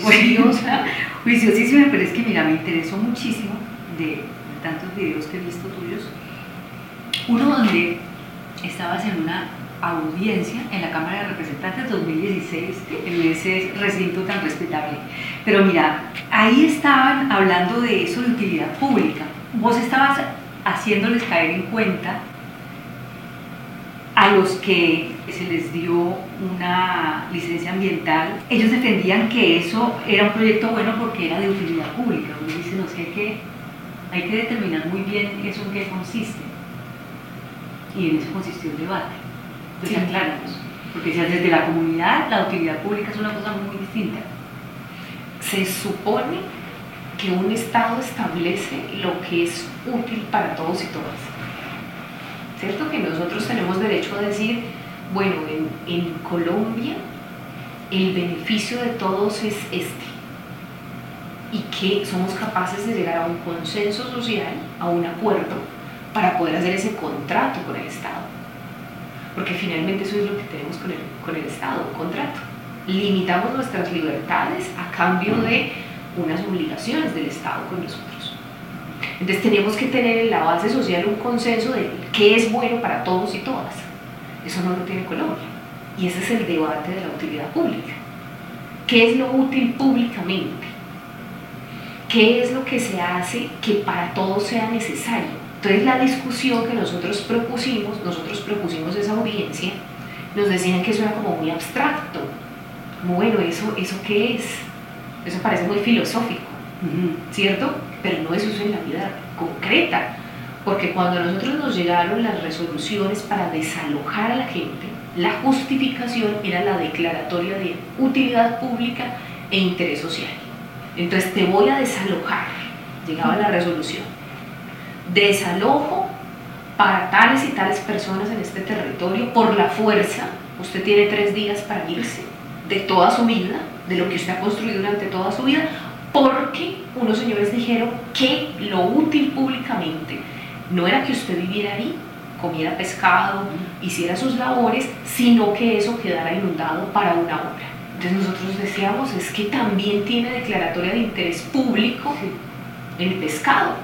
juiciosa, juiciosísima, pero es que mira, me interesó muchísimo de tantos videos que he visto tuyos. Uno donde estabas en una audiencia en la Cámara de Representantes 2016, en ese recinto tan respetable. Pero mira, ahí estaban hablando de eso de utilidad pública. Vos estabas haciéndoles caer en cuenta a los que se les dio una licencia ambiental, ellos defendían que eso era un proyecto bueno porque era de utilidad pública. Uno dice, no sé qué, hay que determinar muy bien eso en qué consiste. Y en eso consistió el debate. Entonces, sí. porque desde la comunidad la utilidad pública es una cosa muy distinta. Se supone que un Estado establece lo que es útil para todos y todas. ¿Cierto? Que nosotros tenemos derecho a decir, bueno, en, en Colombia el beneficio de todos es este y que somos capaces de llegar a un consenso social, a un acuerdo, para poder hacer ese contrato con el Estado. Porque finalmente eso es lo que tenemos con el, con el Estado, un contrato. Limitamos nuestras libertades a cambio de unas obligaciones del Estado con nosotros. Entonces tenemos que tener en la base social un consenso de qué es bueno para todos y todas. Eso no lo tiene Colombia. Y ese es el debate de la utilidad pública. ¿Qué es lo útil públicamente? ¿Qué es lo que se hace que para todos sea necesario? Entonces la discusión que nosotros propusimos, nosotros propusimos esa audiencia, nos decían que eso era como muy abstracto. bueno, ¿eso, ¿eso qué es? Eso parece muy filosófico, ¿cierto? Pero no es eso en la vida concreta. Porque cuando a nosotros nos llegaron las resoluciones para desalojar a la gente, la justificación era la declaratoria de utilidad pública e interés social. Entonces te voy a desalojar, llegaba la resolución. Desalojo para tales y tales personas en este territorio por la fuerza. Usted tiene tres días para irse de toda su vida, de lo que usted ha construido durante toda su vida, porque unos señores dijeron que lo útil públicamente no era que usted viviera ahí, comiera pescado, hiciera sus labores, sino que eso quedara inundado para una obra. Entonces nosotros decíamos, es que también tiene declaratoria de interés público el pescado.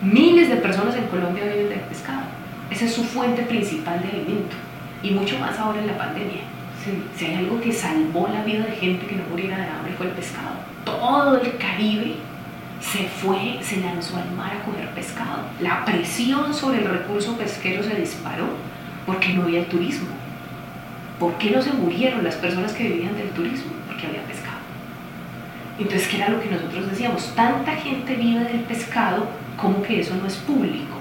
Miles de personas en Colombia viven del pescado. Esa es su fuente principal de alimento. Y mucho más ahora en la pandemia. Si hay algo que salvó la vida de gente que no muriera de hambre fue el pescado. Todo el Caribe se fue, se lanzó al mar a coger pescado. La presión sobre el recurso pesquero se disparó porque no había turismo ¿Por qué no se murieron las personas que vivían del turismo? Porque había pescado. Entonces, ¿qué era lo que nosotros decíamos? Tanta gente vive del pescado, como que eso no es público,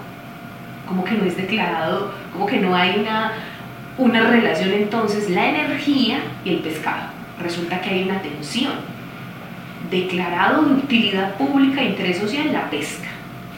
como que no es declarado, como que no hay una, una relación entonces, la energía y el pescado. Resulta que hay una tensión. Declarado de utilidad pública e interés social la pesca,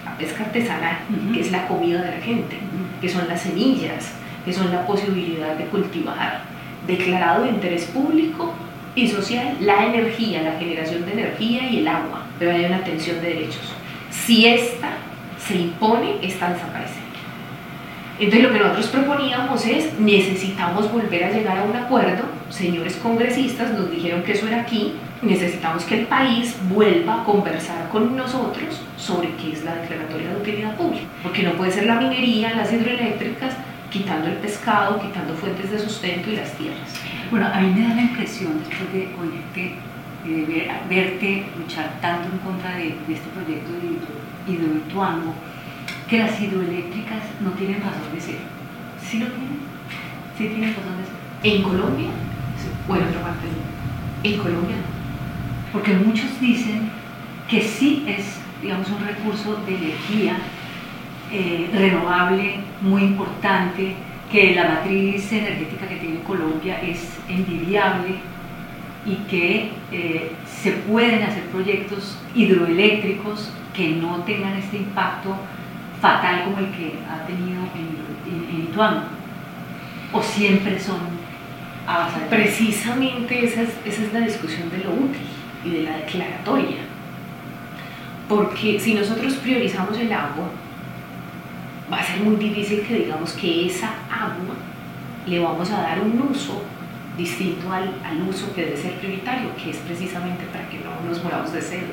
la pesca artesanal, que es la comida de la gente, que son las semillas, que son la posibilidad de cultivar, declarado de interés público y social, la energía, la generación de energía y el agua, pero hay una tensión de derechos. Si esta se impone, esta desaparece. Entonces lo que nosotros proponíamos es, necesitamos volver a llegar a un acuerdo, señores congresistas nos dijeron que eso era aquí, necesitamos que el país vuelva a conversar con nosotros sobre qué es la declaratoria de utilidad pública, porque no puede ser la minería, las hidroeléctricas, quitando el pescado, quitando fuentes de sustento y las tierras. Bueno, a mí me da la impresión, después de oírte y de verte luchar tanto en contra de, este proyecto de Hidroituango, que las hidroeléctricas no tienen razón de ser. ¿Sí lo tienen? ¿Sí tienen razón de ser? ¿En Colombia? Bueno, en otra parte En Colombia no. Porque muchos dicen que sí es, digamos, un recurso de energía eh, renovable muy importante, que la matriz energética que tiene Colombia es envidiable y que eh, se pueden hacer proyectos hidroeléctricos que no tengan este impacto fatal como el que ha tenido en, en. O siempre son Precisamente esa es, esa es la discusión de lo útil y de la declaratoria. Porque si nosotros priorizamos el agua, va a ser muy difícil que digamos que esa agua le vamos a dar un uso distinto al, al, uso que debe ser prioritario, que es precisamente para que no nos moramos de sed,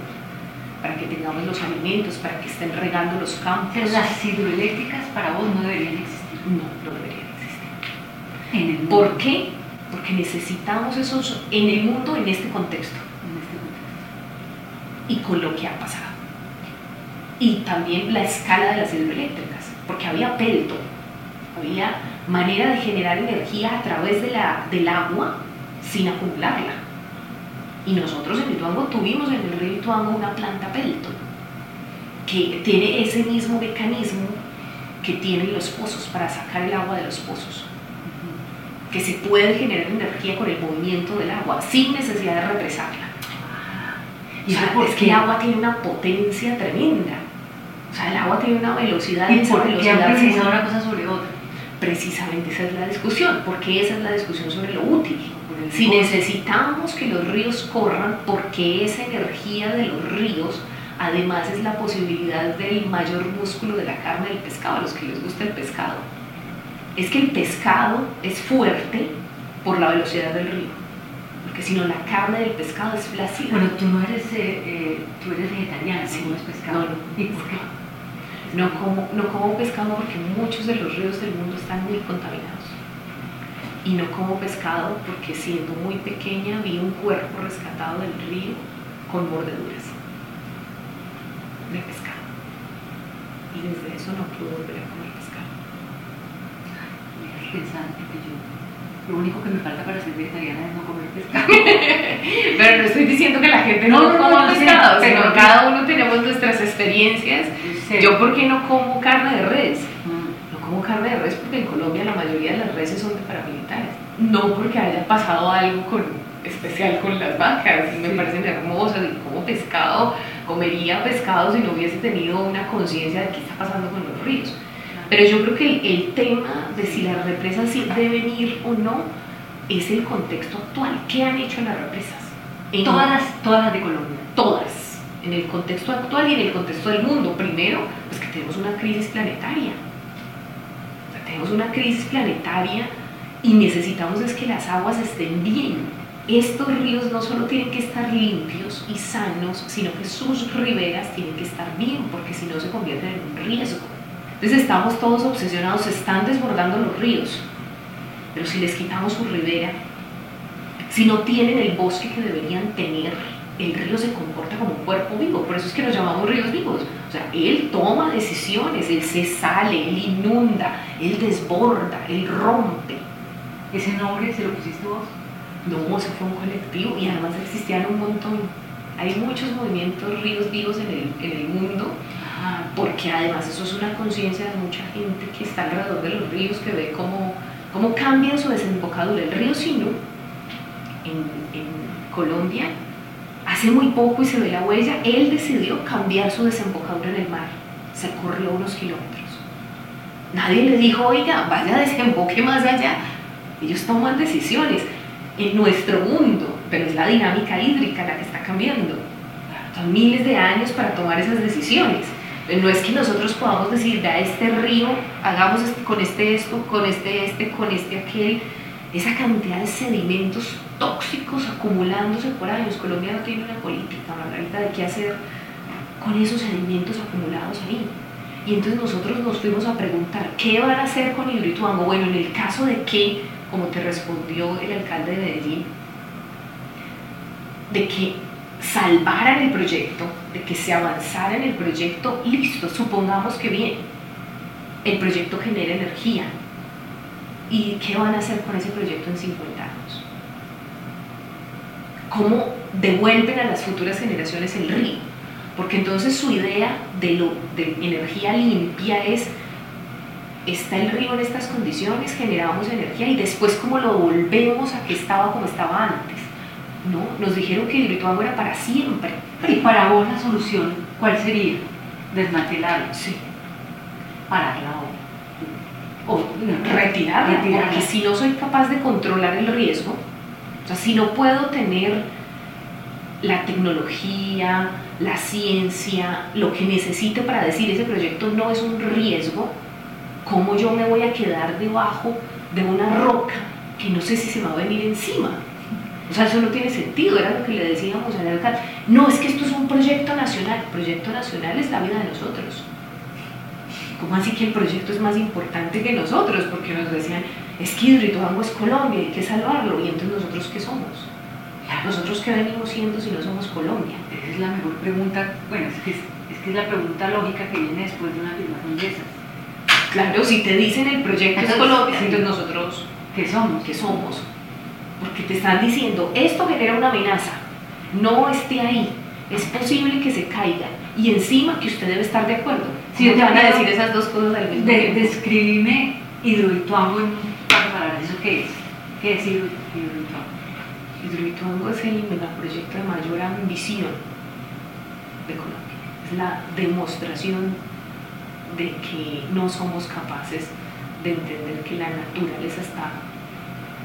para que tengamos los alimentos, para que estén regando los campos. Pero las hidroeléctricas para vos no deberían existir. No, no deberían existir. En el mundo. ¿Por qué? Porque necesitamos esos en el mundo, en este contexto. En este contexto. Y con lo que ha pasado. Y también la escala de las hidroeléctricas, porque había pelto, había manera de generar energía a través de la, del agua sin acumularla. Y nosotros en Ituango tuvimos en el río Ituango una planta pelto que tiene ese mismo mecanismo que tienen los pozos para sacar el agua de los pozos. Que se puede generar energía con el movimiento del agua sin necesidad de represarla. Y o sea, es que el agua tiene una potencia tremenda. O sea, el agua tiene una velocidad. ¿Y por qué han precisado una cosa sobre otra? precisamente esa es la discusión, porque esa es la discusión sobre lo útil. Si necesitamos que los ríos corran, porque esa energía de los ríos además es la posibilidad del mayor músculo de la carne del pescado, a los que les gusta el pescado. Es que el pescado es fuerte por la velocidad del río, porque si no la carne del pescado es flácida. Bueno, tú no eres, eh, eh, tú eres vegetariana, sí, no es pescado. No, no. ¿Y por qué? No como, no como pescado porque muchos de los ríos del mundo están muy contaminados. Y no como pescado porque siendo muy pequeña vi un cuerpo rescatado del río con mordeduras de pescado. Y desde eso no pude volver a comer. Pensando que yo lo único que me falta para ser vegetariana es no comer pescado. pero no estoy diciendo que la gente no, no, no coma pescado, sé, pero cada uno tenemos nuestras experiencias. Yo, ¿por qué no como carne de res? Mm. No como carne de res porque en Colombia la mayoría de las reses son de paramilitares. No porque haya pasado algo con, especial con las vacas, y me Sí. parecen hermosas, y como pescado, comería pescado si no hubiese tenido una conciencia de qué está pasando con los ríos. Pero yo creo que el, el tema de si las represas sí deben ir o no es el contexto actual. ¿Qué han hecho las represas? En- Todas todas las de Colombia. todas, en el contexto actual y en el contexto del mundo. Primero, pues que tenemos una crisis planetaria. O sea, tenemos una crisis planetaria y necesitamos es que las aguas estén bien. Estos ríos no solo tienen que estar limpios y sanos, sino que sus riberas tienen que estar bien, porque si no se convierten en un riesgo. Entonces estamos todos obsesionados, se están desbordando los ríos, pero si les quitamos su ribera, si no tienen el bosque que deberían tener, el río se comporta como un cuerpo vivo, por eso es que nos llamamos ríos vivos. O sea, él toma decisiones, él se sale, él inunda, él desborda, él rompe. ¿Ese nombre se lo pusiste vos? No, eso fue un colectivo y además existían un montón. Hay muchos movimientos ríos vivos en el, en el mundo. Porque además eso es una conciencia de mucha gente que está alrededor de los ríos, que ve cómo, cómo cambian su desembocadura. El río Sinú, en, en Colombia, hace muy poco y se ve la huella, él decidió cambiar su desembocadura en el mar. Se corrió unos kilómetros. Nadie le dijo, oiga, vaya desemboque más allá. Ellos toman decisiones en nuestro mundo, pero es la dinámica hídrica la que está cambiando. Son miles de años para tomar esas decisiones. No es que nosotros podamos decir, vea este río, hagamos este- con este esto, con este este, con este aquel. Esa cantidad de sedimentos tóxicos acumulándose por años. Colombia no tiene una política, Margarita, de qué hacer con esos sedimentos acumulados ahí. Y entonces nosotros nos fuimos a preguntar, ¿qué van a hacer con Hidroituango? Bueno, en el caso de que, como te respondió el alcalde de Medellín, de que salvaran el proyecto, de que se avanzara en el proyecto, listo, supongamos que bien, el proyecto genera energía. ¿Y qué van a hacer con ese proyecto en 50 años? ¿Cómo devuelven a las futuras generaciones el río? Porque entonces su idea de, lo, de energía limpia es, está el río en estas condiciones, generamos energía y después cómo lo volvemos a que estaba como estaba antes. No, nos dijeron que Hidroituango era para siempre. Y para vos la solución, ¿cuál sería? Desmantelarlo, Sí. parar la obra. O no, retirarla, retirarla. porque si no soy capaz de controlar el riesgo, o sea, si no puedo tener la tecnología, la ciencia, lo que necesite para decir ese proyecto no es un riesgo, ¿cómo yo me voy a quedar debajo de una roca que no sé si se va a venir encima. O sea, eso no tiene sentido, era lo que le decíamos al alcalde. No, es que esto es un proyecto nacional. El proyecto nacional es la vida de nosotros. ¿Cómo así que el proyecto es más importante que nosotros? Porque nos decían, es que Hidroituango es Colombia, hay que salvarlo. ¿Y entonces nosotros qué somos? ¿Nosotros qué venimos siendo si no somos Colombia? Esa es la mejor pregunta, bueno, es que es, es que es la pregunta lógica que viene después de una afirmación de esas. Claro, si te dicen el proyecto es Colombia, entonces nosotros ¿Qué somos? ¿qué somos? Porque te están diciendo, esto genera una amenaza, no esté ahí, es posible que se caiga y encima que usted debe estar de acuerdo. Si yo te van a decir esas dos cosas al mismo De, tiempo. describime Hidroituango en palabras. ¿Eso qué es? ¿Qué es Hidro- Hidroituango? Hidroituango es el megaproyecto de mayor ambición de Colombia. Es la demostración de que no somos capaces de entender que la naturaleza está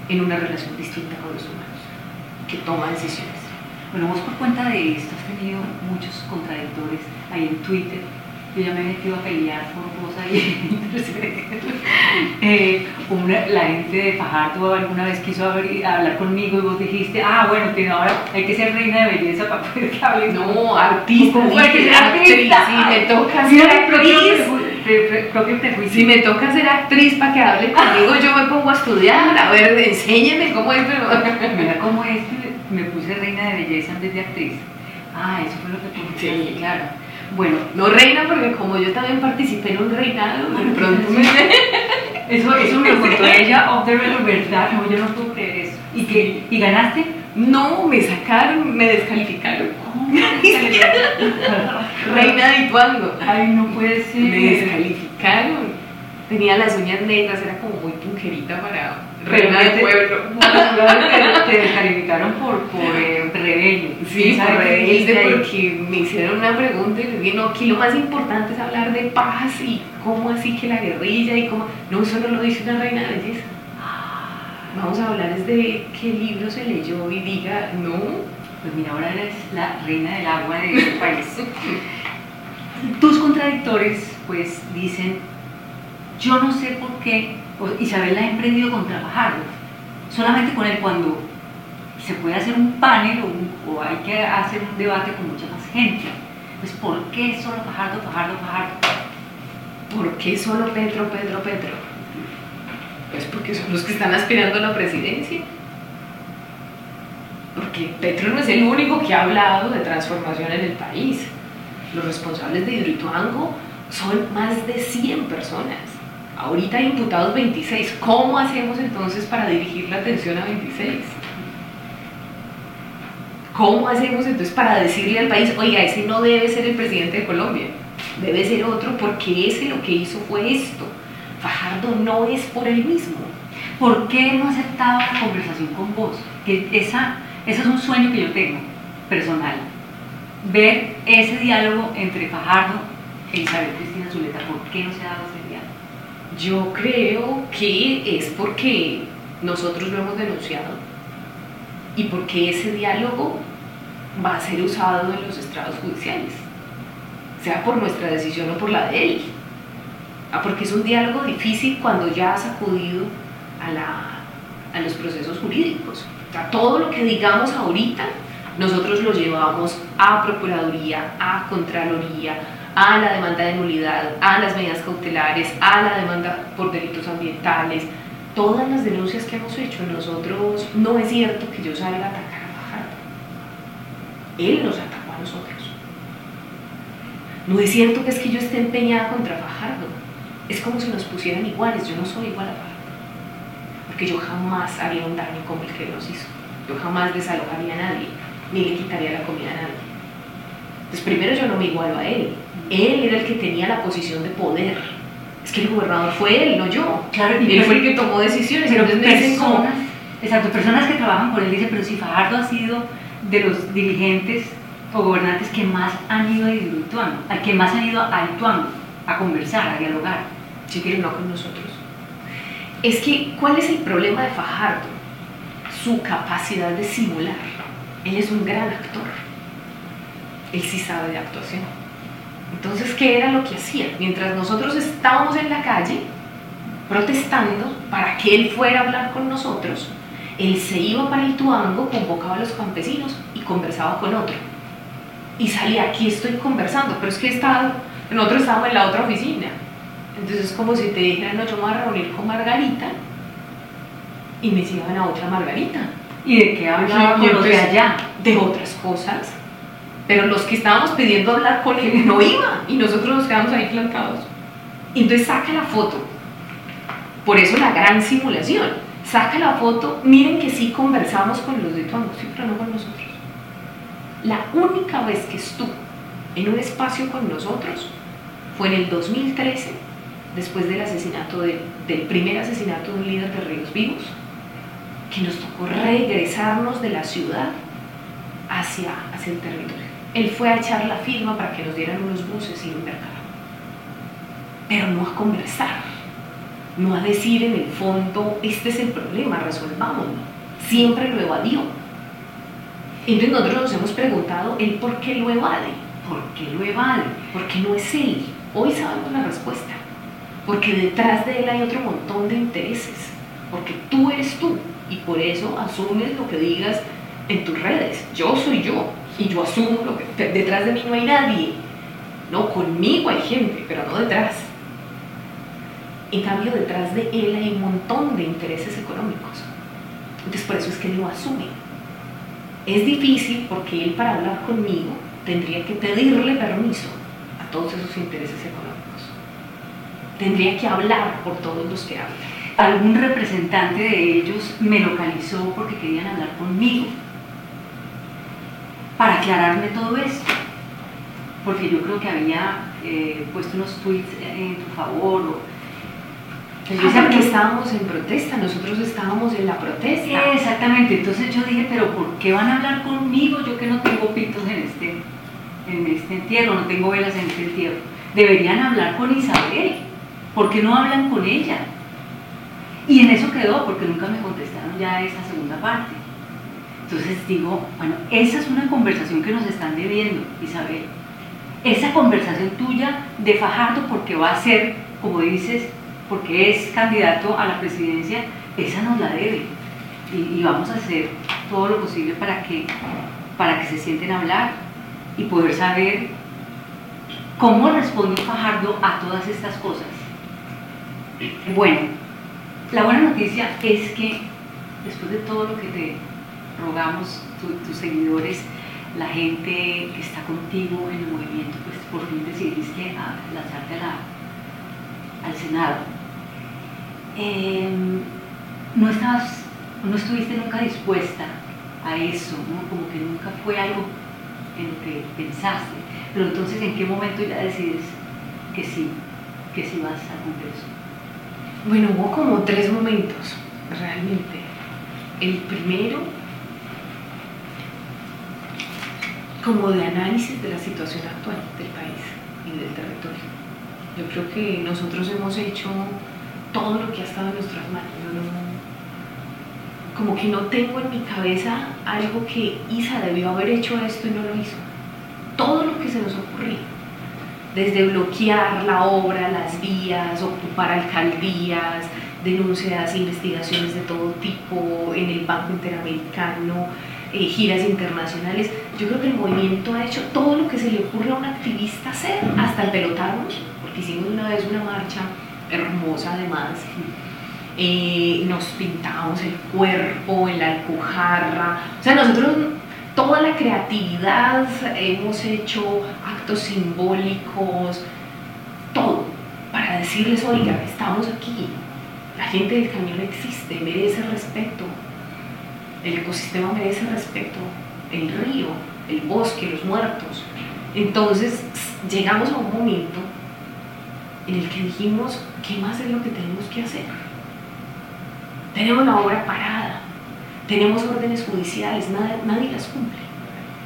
en una relación distinta con los humanos, que toma decisiones. Bueno, vos por cuenta de esto has tenido muchos contradictores ahí en Twitter. Yo ya me he metido a pelear por vos ahí. eh, una- la gente de Fajardo alguna vez quiso abrir- hablar conmigo y vos dijiste, ah, bueno, que ahora hay que ser reina de belleza para poder que. No, artista, ¿Cómo fue que dije, ser actriz, artista? si me toca ser preju- pre- pre- propio prejuicio. si me toca ser actriz para que hable conmigo, yo me pongo a estudiar, a ver, enséñeme cómo es, pero... Mira cómo es que me puse reina de belleza vez de actriz. Ah, eso fue lo que pusiste, Sí. claro. Bueno, No reina, porque como yo también participé en un reinado, de pronto me... eso, eso me lo contó ella, off the ¿verdad? No, yo no puedo creer eso. ¿Y, qué? ¿Y ganaste? No, me sacaron, me descalificaron. Reina de Ituango. Ay, no puede ser. Me descalificaron. Tenía las uñas negras, era como muy punquerita para reina de pueblo. te, te descalificaron por, por eh, rebelde. Sí, ¿Sabes por qué rebelde, porque me hicieron una pregunta y les dije, no, aquí lo más importante es hablar de paz y cómo así que la guerrilla y cómo... No, eso no lo dice una reina de belleza. Vamos a hablar es de qué libro se leyó y diga, no, Pues mira, ahora eres la reina del agua de este país. Tus contradictores, pues, dicen, yo no sé por qué o- Isabel ha emprendido contra Fajardo. Solamente con él cuando se puede hacer un panel o, hay que hacer un debate con mucha más gente. Pues, ¿por qué solo Fajardo, Fajardo, Fajardo? ¿por qué solo Petro, Pedro, Petro? Pues porque son los que están aspirando a la presidencia. Porque Petro no es el único que ha hablado de transformación en el país. Los responsables de Hidroituango son más de 100 personas. Ahorita hay imputados 26. ¿Cómo hacemos entonces para dirigir la atención a 26? ¿Cómo hacemos entonces para decirle al país, oiga, ese no debe ser el presidente de Colombia, debe ser otro porque ese lo que hizo fue esto? Fajardo no es por él mismo. ¿Por qué no aceptaba la conversación con vos? Que esa, ese es un sueño que yo tengo, personal. Ver ese diálogo entre Fajardo e Isabel Cristina Zuleta. ¿Por qué no se ha dado ese diálogo? Yo creo que es porque nosotros lo hemos denunciado y porque ese diálogo va a ser usado en los estrados judiciales, sea por nuestra decisión o por la de él. Ah, porque es un diálogo difícil cuando ya has acudido a, la- a los procesos jurídicos. Todo lo que digamos ahorita, nosotros lo llevamos a Procuraduría, a Contraloría, a la demanda de nulidad, a las medidas cautelares, a la demanda por delitos ambientales. Todas las denuncias que hemos hecho nosotros, no es cierto que yo salga a atacar a Fajardo. Él nos atacó a nosotros. No es cierto que es que yo esté empeñada contra Fajardo. Es como si nos pusieran iguales. Yo no soy igual a Fajardo. Porque yo jamás haría un daño como el que nos hizo. Yo jamás desalojaría a nadie, ni le quitaría la comida a nadie. Entonces, primero yo no me igualo a él. Él era el que tenía la posición de poder. Es que el gobernador fue él, no yo. Claro, y él pues- fue el que tomó decisiones. Pero Entonces me dicen como, personas, exacto, personas que trabajan con él dicen, pero si Fajardo ha sido de los dirigentes o gobernantes que más han ido a Hidroituango, al que más han ido a Ituango a conversar, a dialogar. Sí, pero no con nosotros. Es que, ¿cuál es el problema de Fajardo? Su capacidad de simular. Él es un gran actor. Él sí sabe de actuación. Entonces, ¿qué era lo que hacía? Mientras nosotros estábamos en la calle, protestando para que él fuera a hablar con nosotros. Él se iba para el Tuango, convocaba a los campesinos y conversaba con otro. Y salía, aquí estoy conversando, pero es que estaba, nosotros estábamos en la otra oficina. Entonces es como si te dijeran, no, yo me voy a reunir con Margarita y me llevan a otra Margarita. ¿Y de qué hablaba con los de allá? De otras cosas. Pero los que estábamos pidiendo hablar con él no iban y nosotros nos quedamos ahí plantados. Entonces saca la foto. Por eso la gran simulación. Saca la foto, miren que sí conversamos con los de Tuango, sí, pero no con nosotros. La única vez que estuvo en un espacio con nosotros fue en el 2013, después del asesinato de- del primer asesinato de un líder de Ríos Vivos, que nos tocó regresarnos de la ciudad hacia, hacia el territorio. Él fue a echar la firma para que nos dieran unos buses y un mercado. Pero no a conversar, no a decir en el fondo, este es el problema, resolvámoslo. Siempre lo evadió. Entonces nosotros nos hemos preguntado, ¿él por qué lo evade? ¿Por qué lo evade? Porque no es él. Hoy sabemos la respuesta. Porque detrás de él hay otro montón de intereses. Porque tú eres tú. Y por eso asumes lo que digas en tus redes. Yo soy yo. Y yo asumo lo que... Detrás de mí no hay nadie. No, conmigo hay gente, pero no detrás. En cambio, detrás de él hay un montón de intereses económicos. Entonces, por eso es que él lo asume. Es difícil porque él para hablar conmigo tendría que pedirle permiso a todos esos intereses económicos. Tendría que hablar por todos los que hablan. Algún representante de ellos me localizó porque querían hablar conmigo para aclararme todo esto. Porque yo creo que había eh, puesto unos tweets en tu favor. O, Yo decía que estábamos en protesta, nosotros estábamos en la protesta. Exactamente, entonces yo dije, pero ¿por qué van a hablar conmigo? Yo que no tengo pitos en este, en este entierro, no tengo velas en este entierro. Deberían hablar con Isabel, ¿por qué no hablan con ella? Y en eso quedó, porque nunca me contestaron ya esa segunda parte. Entonces digo, bueno, esa es una conversación que nos están debiendo, Isabel. Esa conversación tuya de Fajardo, porque va a ser, como dices, porque es candidato a la presidencia, esa nos la debe. Y, vamos a hacer todo lo posible para que, para que se sienten a hablar y poder saber cómo respondió Fajardo a todas estas cosas. Bueno, la buena noticia es que después de todo lo que te rogamos, tu- tus seguidores, la gente que está contigo en el movimiento, pues por fin decidiste lanzarte a al Senado. Em, no estabas, no estuviste nunca dispuesta a eso, como que nunca fue algo en lo que pensaste. Pero entonces, ¿en qué momento ya decides que sí, que sí vas al Congreso? Bueno, hubo como tres momentos, realmente. El primero, como de análisis de la situación actual del país y del territorio. Yo creo que nosotros hemos hecho todo lo que ha estado en nuestras manos. Yo no- como que no tengo en mi cabeza algo que Isa debió haber hecho esto y no lo hizo. Todo lo que se nos ocurrió desde bloquear la obra, las vías, ocupar alcaldías, denuncias, investigaciones de todo tipo en el Banco Interamericano, eh, giras internacionales. Yo creo que el movimiento ha hecho todo lo que se le ocurre a un activista hacer, hasta el pelotarnos, porque hicimos una vez una marcha hermosa además. Eh, nos pintamos el cuerpo en la alpujarra. O sea, nosotros toda la creatividad, hemos hecho actos simbólicos, todo, para decirles, oiga, estamos aquí, la gente del cañón existe, merece respeto, el ecosistema merece respeto, el río, el bosque, los muertos. Entonces llegamos a un momento en el que dijimos, ¿qué más es lo que tenemos que hacer? Tenemos la obra parada, tenemos órdenes judiciales, nadie, nadie las cumple.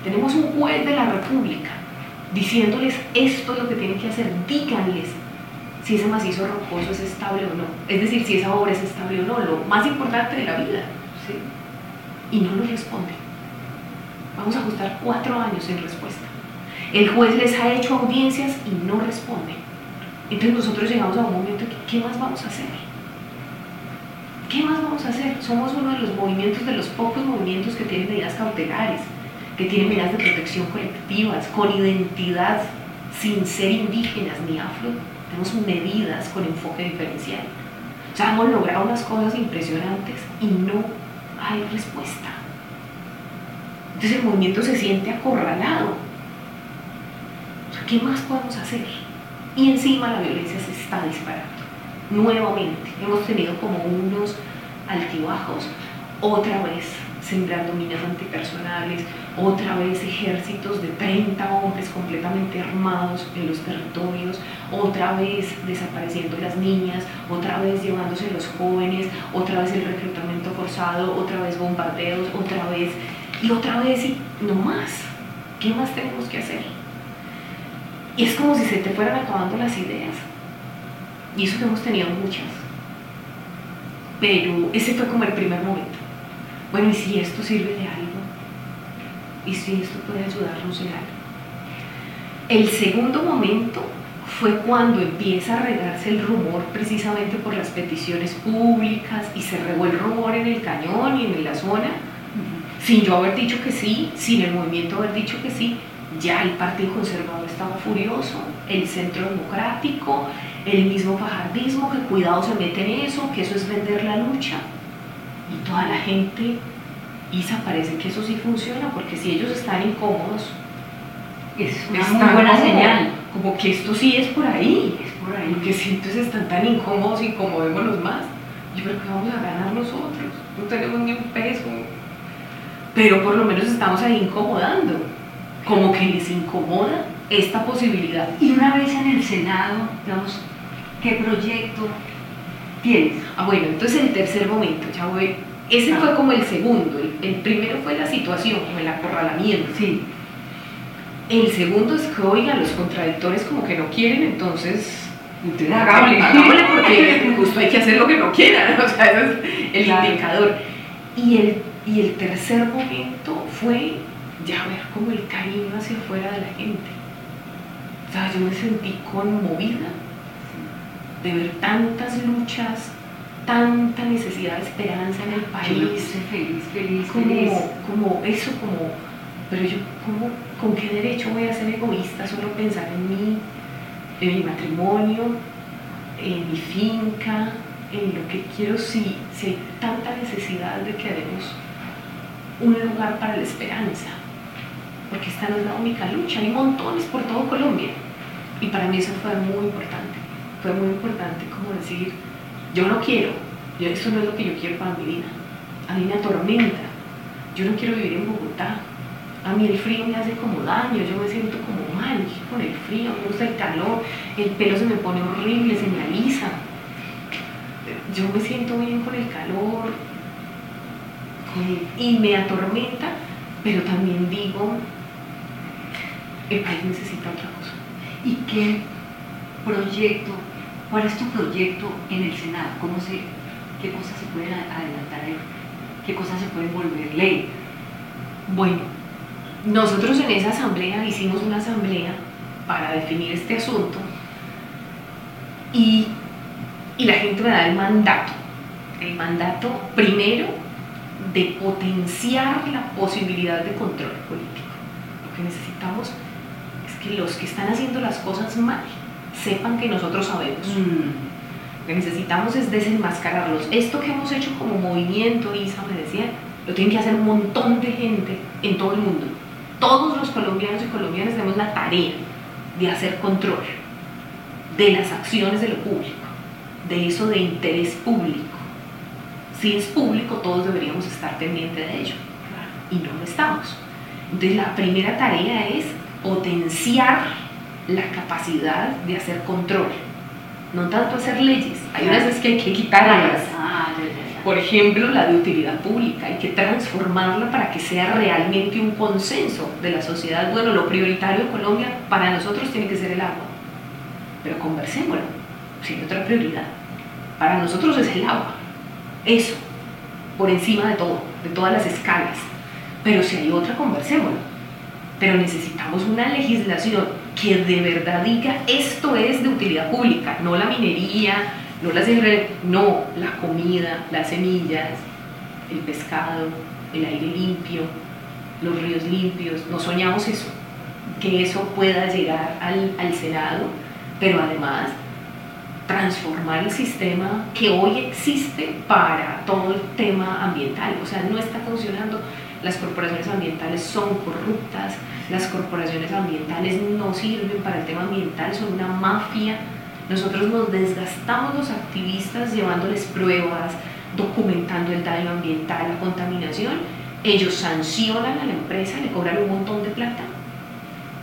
Tenemos un juez de la República diciéndoles esto es lo que tienen que hacer, díganles si ese macizo rocoso es estable o no. Es decir, si esa obra es estable o no, lo más importante de la vida. Y no nos responden. Vamos a ajustar cuatro años en respuesta. El juez les ha hecho audiencias y no responden. Entonces nosotros llegamos a un momento en que, ¿qué más vamos a hacer? ¿Qué más vamos a hacer? Somos uno de los movimientos, de los pocos movimientos que tienen medidas cautelares, que tienen medidas de protección colectivas, con identidad, sin ser indígenas ni afro. Tenemos medidas con enfoque diferencial. O sea, hemos logrado unas cosas impresionantes y no hay respuesta. Entonces el movimiento se siente acorralado. ¿Qué más podemos hacer? Y encima la violencia se está disparando. Nuevamente, hemos tenido como unos altibajos, otra vez sembrando minas antipersonales, otra vez ejércitos de 30 hombres completamente armados en los territorios, otra vez desapareciendo las niñas, otra vez llevándose los jóvenes, otra vez el reclutamiento forzado, otra vez bombardeos, otra vez y otra vez y no más. ¿Qué más tenemos que hacer? Y es como si se te fueran acabando las ideas. Y eso que hemos tenido muchas. Pero ese fue como el primer momento. Bueno, ¿y si esto sirve de algo? ¿Y si esto puede ayudarnos en algo? El segundo momento fue cuando empieza a regarse el rumor precisamente por las peticiones públicas y se regó el rumor en el cañón y en la zona, sin yo haber dicho que sí, sin el movimiento haber dicho que sí, ya el Partido Conservador estaba furioso, el Centro Democrático, el mismo fajardismo, que cuidado se mete en eso, que eso es vender la lucha. Y toda la gente, Isa, parece que eso sí funciona, porque si ellos están incómodos, es una muy buena señal. Como que esto sí es por ahí. Es por ahí. Porque si entonces están tan incómodos, incomodémonos más. Yo creo que vamos a ganar nosotros. No tenemos ni un peso. Pero por lo menos estamos ahí incomodando. Como que les incomoda esta posibilidad. Y una vez en el Senado, digamos, ¿qué proyecto tienes? Ah, bueno, entonces el tercer momento, ya voy. Ese Ah. fue como el segundo. El, el primero fue la situación, como el acorralamiento. Sí. El segundo es que, oigan, los contradictores como que no quieren, entonces Entonces, hagámosle, hagámosle porque justo hay que hacer lo que no quieran, o sea, ese es el Claro. indicador. Y el, y el tercer momento fue ya ver como el cariño hacia afuera de la gente. O sea, yo me sentí conmovida de ver tantas luchas, tanta necesidad de esperanza en el país feliz, feliz, feliz. como, como eso, como, pero yo, ¿cómo, ¿con qué derecho voy a ser egoísta solo pensar en mí, en mi matrimonio, en mi finca, en lo que quiero, si, si hay tanta necesidad de que haremos un lugar para la esperanza? Porque esta no es la única lucha, hay montones por todo Colombia. Y para mí eso fue muy importante, fue muy importante como decir, yo no quiero, eso no es lo que yo quiero para mi vida, a mí me atormenta, yo no quiero vivir en Bogotá, a mí el frío me hace como daño, yo me siento como mal con el frío, me gusta el calor, el pelo se me pone horrible, se me alisa, yo me siento bien con el calor y me atormenta, pero también digo, el país necesita otra cosa. ¿Y qué proyecto, cuál es tu proyecto en el Senado? ¿Cómo se, ¿Qué cosas se pueden adelantar? ¿Qué cosas se pueden volver ley? Bueno, nosotros en esa asamblea hicimos una asamblea para definir este asunto y, y la gente me da el mandato. El mandato primero de potenciar la posibilidad de control político. Lo que necesitamos es que los que están haciendo las cosas mal sepan que nosotros sabemos. Lo que necesitamos es desenmascararlos. Esto que hemos hecho como movimiento, Isa me decía, lo tienen que hacer un montón de gente en todo el mundo. Todos los colombianos y colombianas tenemos la tarea de hacer control de las acciones de lo público, de eso de interés público. Si es público, todos deberíamos estar pendientes de ello. Y no lo estamos. Entonces, la primera tarea es potenciar la capacidad de hacer control. No tanto hacer leyes. Hay unas veces que hay que quitarlas. Ah. Por ejemplo, la de utilidad pública, hay que transformarla para que sea realmente un consenso de la sociedad. Bueno, lo prioritario en Colombia para nosotros tiene que ser el agua, pero conversémoslo, si hay otra prioridad. Para nosotros es el agua, eso, por encima de todo, de todas las escalas. Pero si hay otra, conversémoslo. Pero necesitamos una legislación que de verdad diga esto es de utilidad pública, no la minería, no las no, la comida, las semillas, el pescado, el aire limpio, los ríos limpios, no soñamos eso, que eso pueda llegar al, al Senado, pero además transformar el sistema que hoy existe para todo el tema ambiental. O sea, no está funcionando. Las corporaciones ambientales son corruptas, las corporaciones ambientales no sirven para el tema ambiental, son una mafia. Nosotros nos desgastamos los activistas llevándoles pruebas, documentando el daño ambiental, la contaminación. Ellos sancionan a la empresa, le cobran un montón de plata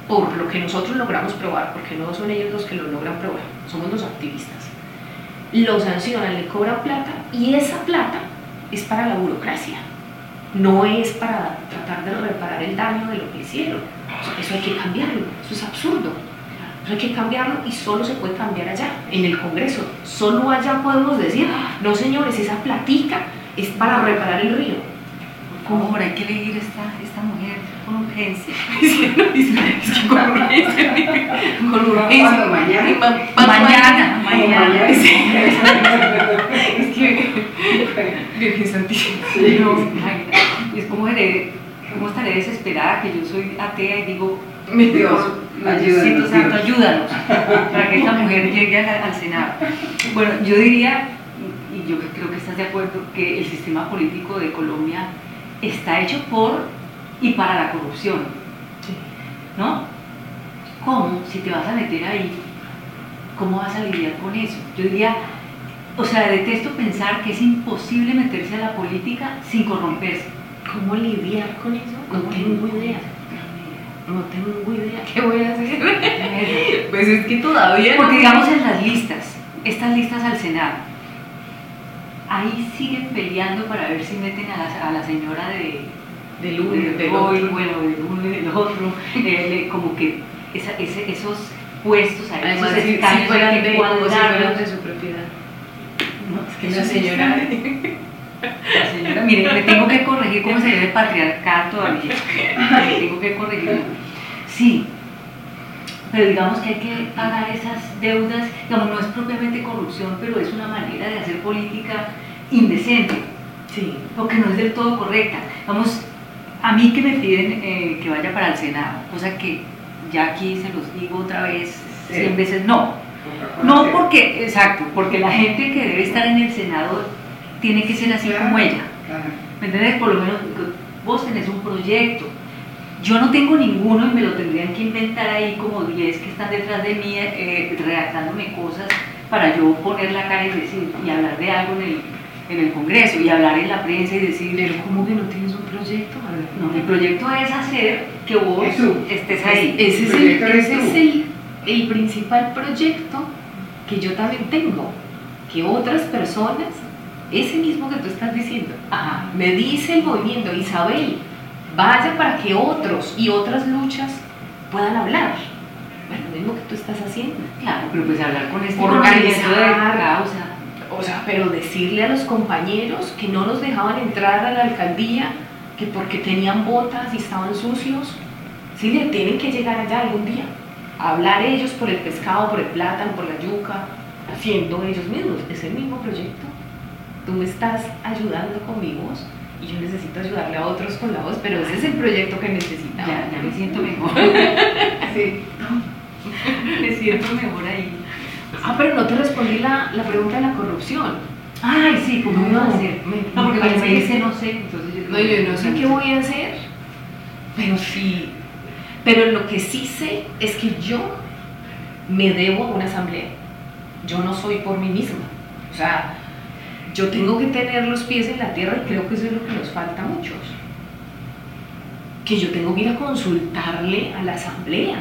por lo que nosotros logramos probar, porque no son ellos los que lo logran probar, somos los activistas. Lo sancionan, le cobran plata y esa plata es para la burocracia, no es para tratar de reparar el daño de lo que hicieron. Eso hay que cambiarlo, eso es absurdo. Eso hay que cambiarlo y solo se puede cambiar allá, en el Congreso. Solo allá podemos decir, no señores, esa platica es para reparar el río por favor, hay que elegir esta, esta mujer con urgencia. con urgencia. con urgencia. Mañana. Mañana. Mañana. Es que. Virgen Santísima. es como, como estaré desesperada que yo soy atea y digo, mi Dios, Diosito Santo, ayúdanos para que esta mujer llegue al, al Senado. Bueno, yo diría, y yo creo que estás de acuerdo, que el sistema político de Colombia está hecho por y para la corrupción. ¿No? ¿Cómo? Si te vas a meter ahí, ¿cómo vas a lidiar con eso? Yo diría, o sea, detesto pensar que es imposible meterse a la política sin corromperse. ¿Cómo lidiar con eso? No tengo idea. No tengo idea qué voy a hacer. pues es que todavía. Porque digamos en las listas, estas listas al Senado, ahí siguen peleando para ver si meten a la, señora de, del uno, de, hoy, bueno, del uno y del otro, eh, como que esos puestos, ahí, Además, esos escaños si fueran de, de su propiedad. No, es que la señora... La señora, mire, me tengo que corregir cómo se debe patriarcar todavía. Me tengo que corregir. Sí, pero digamos que hay que pagar esas deudas, digamos, no es propiamente corrupción, pero es una manera de hacer política indecente, sí. porque no es del todo correcta. Vamos, a mí que me piden eh, que vaya para el Senado, cosa que ya aquí se los digo otra vez, cien veces no. No porque, exacto, porque la gente que debe estar en el Senado tiene que ser así como ella. ¿Me entiendes? Por lo menos vos tenés un proyecto, yo no tengo ninguno y me lo tendrían que inventar ahí como 10 que están detrás de mí eh, redactándome cosas para yo poner la cara y decir y hablar de algo en el, en el Congreso y hablar en la prensa y decir, pero ¿cómo que no tienes un proyecto? No, mi proyecto es hacer que vos estés ahí. Ese es, el, ese es el, el principal proyecto que yo también tengo, que otras personas, ese mismo que tú estás diciendo, Ajá. me dice el movimiento, Isabel, vaya para que otros y otras luchas puedan hablar. Bueno, lo mismo que tú estás haciendo. Claro, pero pues hablar con este organizar causa. O sea, pero decirle a los compañeros que no nos dejaban entrar a la alcaldía, que porque tenían botas y estaban sucios, sí, le tienen que llegar allá algún día. hablar ellos por el pescado, por el plátano, por la yuca, haciendo ellos mismos. Es el mismo proyecto. Tú me estás ayudando con mi voz y yo necesito ayudarle a otros con la voz, pero ese es el proyecto que necesitamos. Ya, ya me siento mejor. sí. Me siento mejor ahí. Ah, pero no te respondí la, la pregunta de la corrupción. Ay, sí, ¿cómo no, voy a hacer? no, porque me, me dice no sé, entonces yo no, yo no sé qué voy a hacer, pero sí. Pero lo que sí sé es que yo me debo a una asamblea. Yo no soy por mí misma. O sea, yo tengo que tener los pies en la tierra y creo que eso es lo que nos falta a muchos. Que yo tengo que ir a consultarle a la asamblea.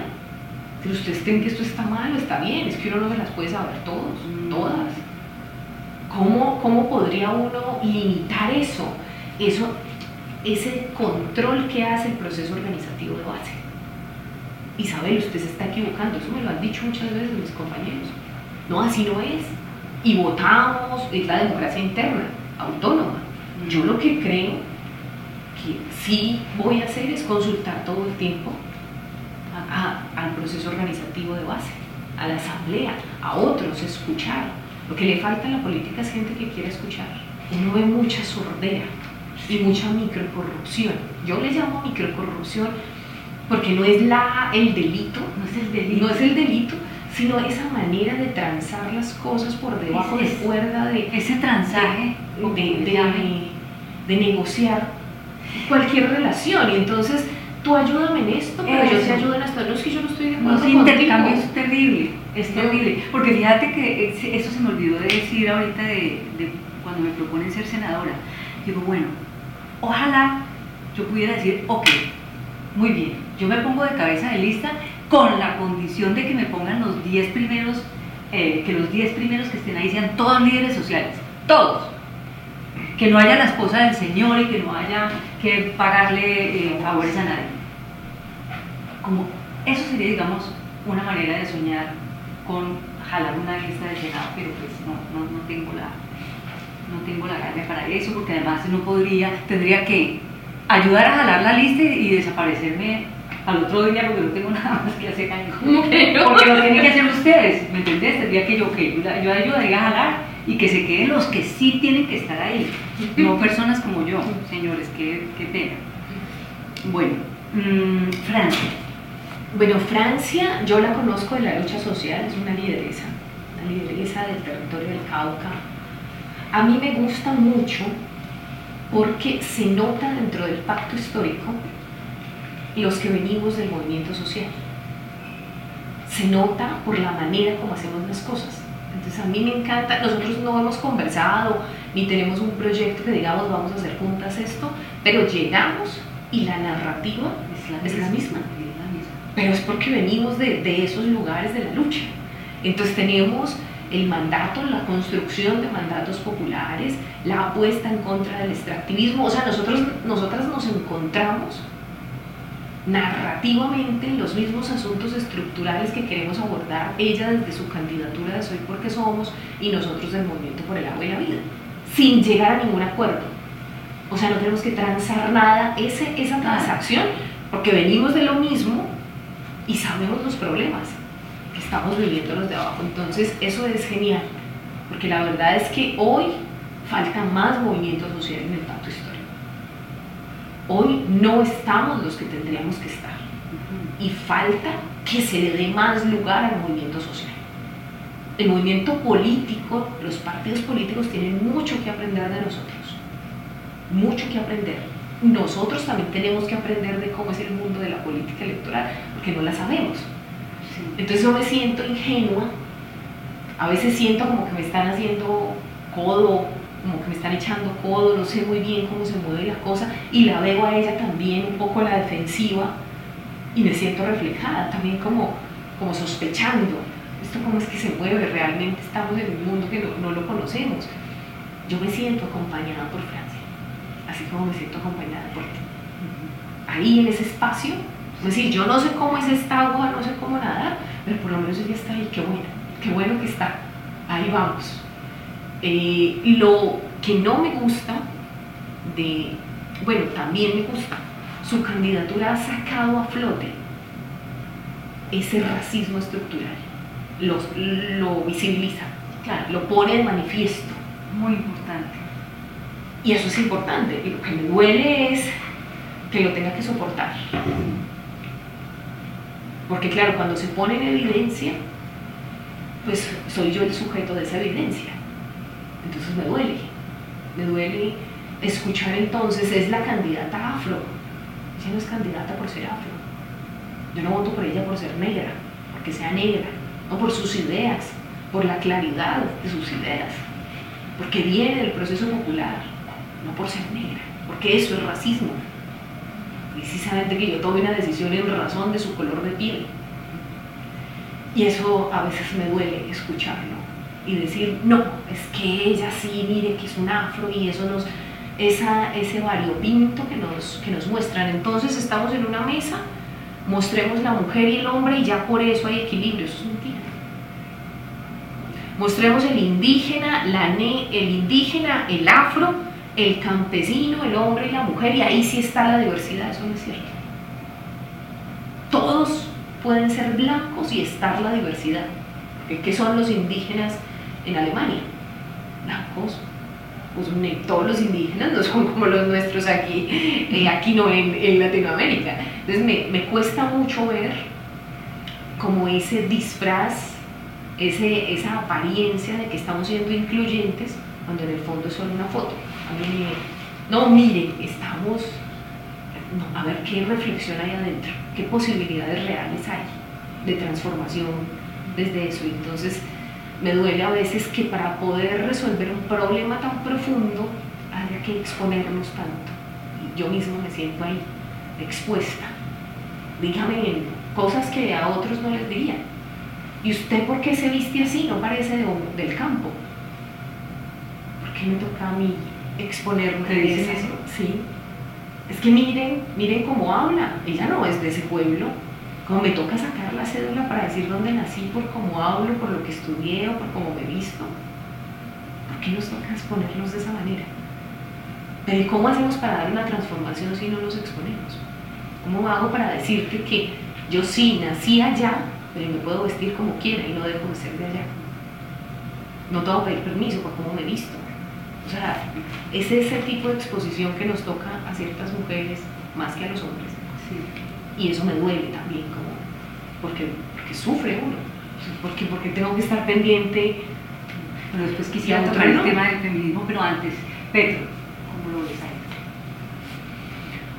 Si ustedes creen que esto está mal o está bien, es que uno no se las puede saber todos, mm. todas. ¿Cómo, ¿Cómo podría uno limitar eso? Eso, ese control que hace el proceso organizativo de base. Isabel, usted se está equivocando, eso me lo han dicho muchas veces mis compañeros. No, así no es y votamos, es la democracia interna, autónoma. Yo lo que creo que sí voy a hacer es consultar todo el tiempo al proceso organizativo de base, a la asamblea, a otros, escuchar. Lo que le falta a la política es gente que quiera escuchar. Uno ve mucha sordera y mucha microcorrupción. Yo le llamo microcorrupción porque no es la, el delito, No es el delito. no es el delito, sino esa manera de transar las cosas por debajo Es- de cuerda, de, Ese transaje, de, de- llamen, de negociar cualquier relación. Y entonces, tú ayúdame en esto, pero yo te Eso. ayudo en esto. No es que yo no estoy de No, acuerdo ese contigo. intercambio es terrible, es No. terrible. Porque fíjate que eso se me olvidó de decir ahorita de, de cuando me proponen ser senadora. Digo, bueno, ojalá yo pudiera decir, ok, muy bien, yo me pongo de cabeza de lista con la condición de que me pongan los 10 primeros, eh, que los 10 primeros que estén ahí sean todos líderes sociales, todos. Que no haya la esposa del señor y que no haya que pagarle eh, favores a nadie como eso sería, digamos, una manera de soñar con jalar una lista de Senado, pero pues no, no, no tengo la no tengo la carga para eso, porque además no podría, tendría que ayudar a jalar la lista y, desaparecerme al otro día porque no tengo nada más que hacer. Porque lo tienen que hacer ustedes, ¿me entendés? Tendría que yo que yo, yo ayudaría a jalar y que se queden los que sí tienen que estar ahí, no personas como yo, señores, qué, qué pena. Bueno, mm, Francia. Bueno, Francia, yo la conozco de la lucha social, es una lideresa, una lideresa del territorio del Cauca. A mí me gusta mucho porque se nota dentro del pacto histórico los que venimos del movimiento social. Se nota por la manera como hacemos las cosas. Entonces a mí me encanta, nosotros no hemos conversado ni tenemos un proyecto que digamos vamos a hacer juntas esto, pero llegamos y la narrativa Es la, Es la misma. Pero es porque venimos de, de esos lugares de la lucha. Entonces tenemos el mandato, la construcción de mandatos populares, la apuesta en contra del extractivismo, o sea, nosotros, nosotras nos encontramos narrativamente en los mismos asuntos estructurales que queremos abordar, ella desde su candidatura de Soy porque somos y nosotros del Movimiento por el Agua y la Vida, sin llegar a ningún acuerdo. O sea, no tenemos que transar nada, ese, esa transacción, porque venimos de lo mismo y sabemos los problemas que estamos viviendo los de abajo. Entonces, eso es genial, porque la verdad es que hoy falta más movimiento social en el pacto histórico. Hoy no estamos los que tendríamos que estar y falta que se le dé más lugar al movimiento social. El movimiento político, los partidos políticos tienen mucho que aprender de nosotros, mucho que aprender. Nosotros también tenemos que aprender de cómo es el mundo de la política electoral, porque no la sabemos. Entonces yo me siento ingenua, a veces siento como que me están haciendo codo, como que me están echando codo, no sé muy bien cómo se mueve la cosa, y la veo a ella también un poco a la defensiva, y me siento reflejada también como, como sospechando, esto cómo es que se mueve, realmente estamos en un mundo que no, no lo conocemos. Yo me siento acompañada por Francia, así como me siento acompañada por ti ahí en ese espacio. Es decir, yo no sé cómo es esta agua, no sé cómo nadar, pero por lo menos ella está ahí, qué bueno, qué bueno que está. Ahí vamos. Eh, lo que no me gusta de, bueno, también me gusta, su candidatura ha sacado a flote ese racismo estructural, Los- lo visibiliza, Claro, lo pone de manifiesto. muy importante. Y eso es importante. Y lo que me duele es que lo tenga que soportar. Porque claro, cuando se pone en evidencia, pues soy yo el sujeto de esa evidencia. Entonces me duele. Me duele escuchar entonces, es la candidata afro. Ella no es candidata por ser afro. Yo no voto por ella por ser negra, porque sea negra, no por sus ideas, por la claridad de sus ideas, porque viene del proceso popular, no por ser negra, porque eso es racismo. Precisamente que yo tome una decisión en razón de su color de piel. Y eso a veces me duele escucharlo y decir, no, es que ella sí, mire que es un afro y eso nos, esa, ese variopinto que nos, que nos muestran. Entonces estamos en una mesa, mostremos la mujer y el hombre y ya por eso hay equilibrio, eso es mentira. Mostremos el indígena, la ne- el indígena, el afro, el campesino, el hombre y la mujer, y ahí sí está la diversidad, eso no es cierto. Todos pueden ser blancos y estar la diversidad. ¿Qué son los indígenas en Alemania, blancos, pues todos los indígenas no son como los nuestros aquí, eh, aquí no en, Latinoamérica. Entonces me, me, cuesta mucho ver como ese disfraz, ese, esa apariencia de que estamos siendo incluyentes cuando en el fondo es solo una foto. No, miren, estamos, a ver qué reflexión hay adentro, qué posibilidades reales hay de transformación desde eso. Entonces, me duele a veces que para poder resolver un problema tan profundo haya que exponernos tanto. Yo mismo me siento ahí, expuesta. Dígame cosas que a otros no les diría. ¿Y usted por qué se viste así? No parece del campo. ¿Por qué me toca a mí exponerme de eso? Sí. Es que miren, miren cómo habla. Ella no es de ese pueblo como me toca sacar la cédula para decir dónde nací, por cómo hablo, por lo que estudié o por cómo me visto, ¿por qué nos toca exponernos de esa manera? Pero ¿cómo hacemos para dar una transformación si no nos exponemos? ¿Cómo hago para decirte que yo sí nací allá, pero me puedo vestir como quiera y no dejo de ser de allá? No tengo que pedir permiso por cómo me visto. O sea, es ese tipo de exposición que nos toca a ciertas mujeres más que a los hombres. Sí. Y eso me duele también, como, porque, porque sufre uno, porque, porque tengo que estar pendiente. Pero después quisiera tocar el tema del feminismo, pero antes, Petro, ¿cómo lo ves ahí?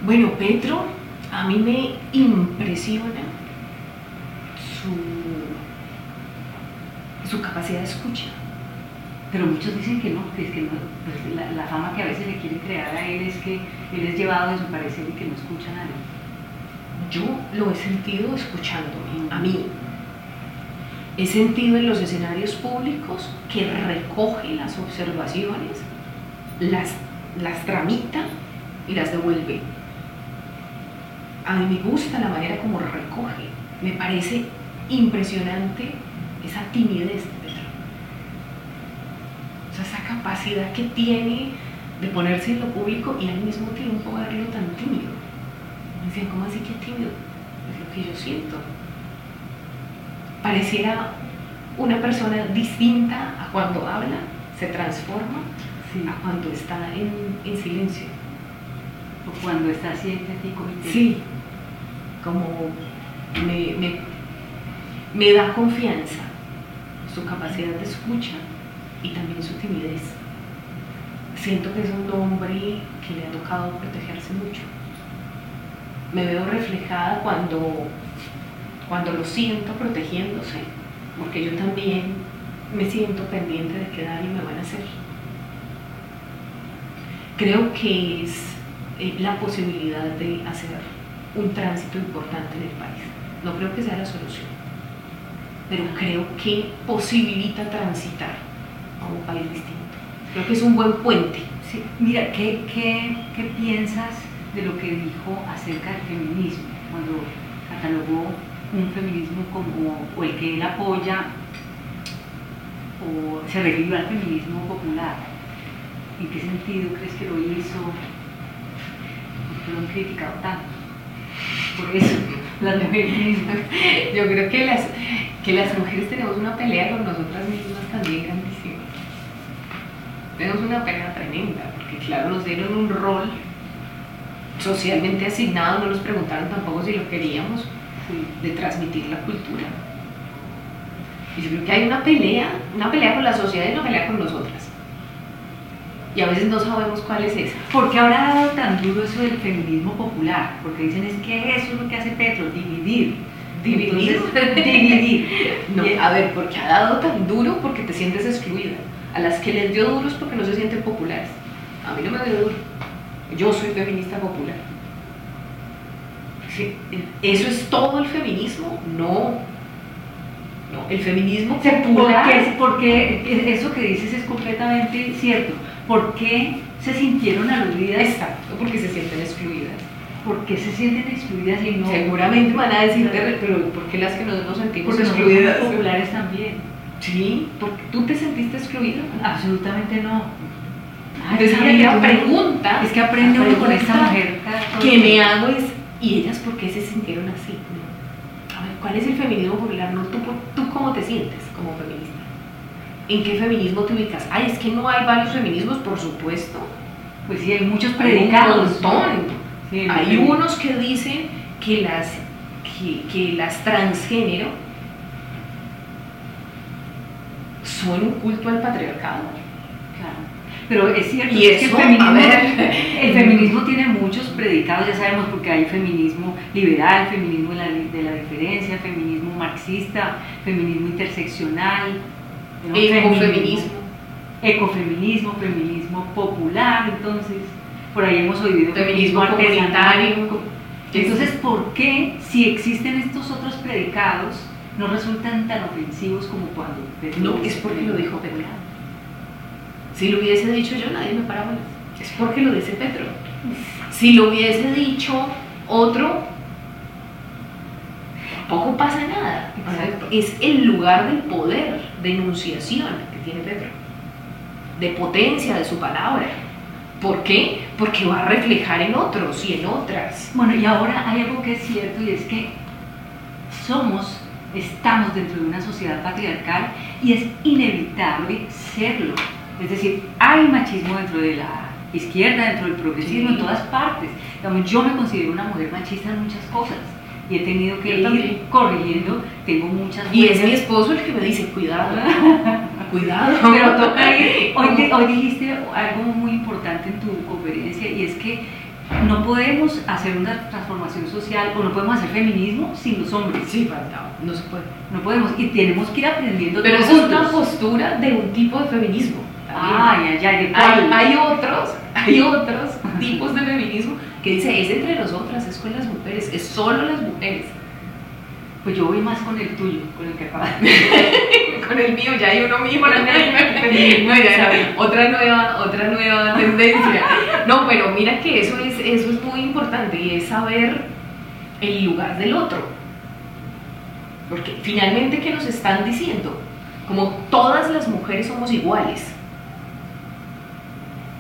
Bueno, Petro, a mí me impresiona su, su capacidad de escucha. Pero muchos dicen que no, que es que pues la, fama que a veces le quieren crear a él es que él es llevado de su parecer y que no escucha a nadie yo lo he sentido escuchándome a mí. He sentido en los escenarios públicos que recoge las observaciones, las, las tramita y las devuelve. A mí me gusta la manera como recoge. Me parece impresionante esa timidez sea, esa capacidad que tiene de ponerse en lo público y al mismo tiempo verlo tan tímido decían, ¿cómo así que tímido? Es lo que yo siento. Pareciera una persona distinta a cuando habla, se transforma a cuando está en, silencio. O cuando está científico. Sí, como me, me, me da confianza su capacidad de escucha y también su timidez. Siento que es un hombre que le ha tocado protegerse mucho me veo reflejada cuando, cuando lo siento protegiéndose, porque yo también me siento pendiente de qué daño me van a hacer. Creo que es eh, la posibilidad de hacer un tránsito importante en el país. No creo que sea la solución, pero creo que posibilita transitar a un país distinto. Creo que es un buen puente. Sí. Mira, ¿qué, qué, qué piensas de lo que dijo acerca del feminismo, cuando catalogó un feminismo como o el que él apoya o se refirió al feminismo popular. ¿En qué sentido crees que lo hizo? ¿Por qué lo han criticado tanto? Por eso, las mujeres Yo creo que las, que las mujeres tenemos una pelea con nosotras mismas también grandísima. Tenemos una pelea tremenda, porque claro, nos dieron un rol socialmente asignado, no nos preguntaron tampoco si lo queríamos, de transmitir la cultura. Y yo creo que hay una pelea, una pelea con la sociedad y una pelea con nosotras. Y a veces no sabemos cuál es esa. ¿Por qué habrá dado tan duro eso del feminismo popular? Porque dicen es que eso es lo que hace Petro, dividir. Dividir. dividir. No, a ver, ¿por qué ha dado tan duro? Porque te sientes excluida. A las que les dio duro es porque no se sienten populares. A mí no me dio duro yo soy feminista popular. ¿Eso es todo el feminismo? No. No, el feminismo popular. Porque, eso que dices es completamente cierto. ¿Por qué se sintieron aludidas? Exacto, porque se sienten excluidas. ¿Por qué se sienten excluidas y no? Seguramente van a decir, pero ¿por qué las que nos, nos sentimos porque excluidas? populares también. Sí, ¿tú te sentiste excluida? Absolutamente no. Entonces la pregunta, es que aprende uno con esta mujer que me hago es, ¿y ellas por qué se sintieron así? A ver, ¿cuál es el feminismo popular? No, ¿tú, ¿Tú cómo te sientes como feminista? ¿En qué feminismo te ubicas? Ay, es que no hay varios feminismos, por supuesto. Pues sí, hay muchos Hay un predicados. montón. Sí, Hay unos que dicen que las, que, que las transgénero son un culto al patriarcado. Claro. Pero es cierto Y es que el feminismo, el feminismo tiene muchos predicados, ya sabemos, porque hay feminismo liberal, feminismo de la, de la diferencia, feminismo marxista, feminismo interseccional, ¿no? Ecofeminismo. ecofeminismo, feminismo popular, entonces, por ahí hemos oído Feminismo artesanal. comunitario. Entonces, ¿por qué si existen estos otros predicados no resultan tan ofensivos como cuando Pedro No, es porque que- lo dijo Pedro. Si lo hubiese dicho yo, nadie me paraba. Es porque lo dice Pedro. Si lo hubiese dicho otro, tampoco pasa nada. Exacto. Es el lugar del poder, de enunciación que tiene Pedro, de potencia de su palabra. ¿Por qué? Porque va a reflejar en otros y en otras. Bueno, y ahora hay algo que es cierto y es que somos, estamos dentro de una sociedad patriarcal y es inevitable serlo. Es decir, hay machismo dentro de la izquierda, dentro del progresismo, Sí. en todas partes. Digamos, yo me considero una mujer machista en muchas cosas y he tenido que Yo ir también. corrigiendo. Tengo muchas Y es mi esposo el que me dice, cuidado, cuidado. Pero toca ir. Hoy, hoy dijiste algo muy importante en tu conferencia y es que no podemos hacer una transformación social o no podemos hacer feminismo sin los hombres. Sí, faltaba, no se puede. No podemos y tenemos que ir aprendiendo Pero eso es una postura de un tipo de feminismo. también. Ay, ay, ¿de hay, hay otros, hay otros tipos de feminismo que dice es entre nosotras, es con las mujeres, es solo las mujeres. Pues yo voy más con el tuyo, con el que acabas de Con el mío ya hay uno feminismo, no, otra nueva, otra nueva tendencia. No, pero mira que eso es, eso es muy importante y es saber el lugar del otro. Porque finalmente, ¿qué nos están diciendo? Como todas las mujeres somos iguales.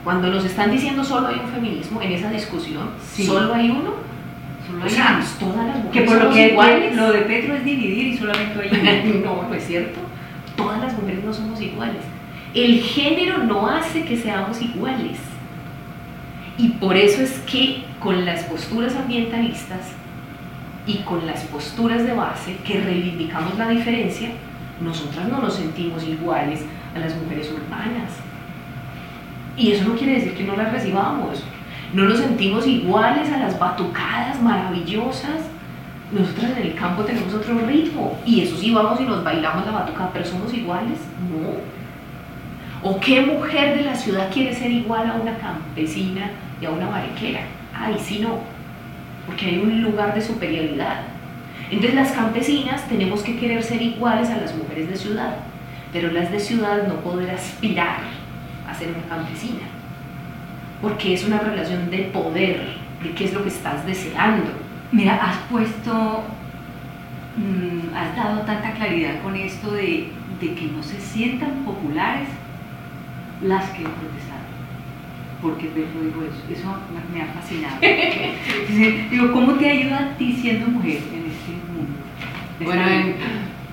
Cuando nos están diciendo solo hay un feminismo en esa discusión, Sí. solo hay uno, Solo o hay sea, todas las mujeres que por lo que iguales. lo de Petro es dividir y solamente hay uno. No, no es cierto. Todas las mujeres no somos iguales. El género no hace que seamos iguales. Y por eso es que con las posturas ambientalistas y con las posturas de base que reivindicamos la diferencia, nosotras no nos sentimos iguales a las mujeres urbanas. Y eso no quiere decir que no las recibamos. No nos sentimos iguales a las batucadas maravillosas nosotras en el campo tenemos otro ritmo y eso sí vamos y nos bailamos la batucada, pero somos iguales, no. ¿O qué mujer de la ciudad quiere ser igual a una campesina y a una mariquera? Ay, sí, no, porque hay un lugar de superioridad. Entonces las campesinas tenemos que querer ser iguales a las mujeres de ciudad, pero las de ciudad no poder aspirar a ser una campesina, porque es una relación de poder, de qué es lo que estás deseando. Mira, has puesto, mm, has dado tanta claridad con esto de, de que no se sientan populares las que protestaron. Porque Pedro dijo eso, eso me, me ha fascinado. Digo, ¿cómo te ayuda a ti siendo mujer en este mundo? Bueno, en,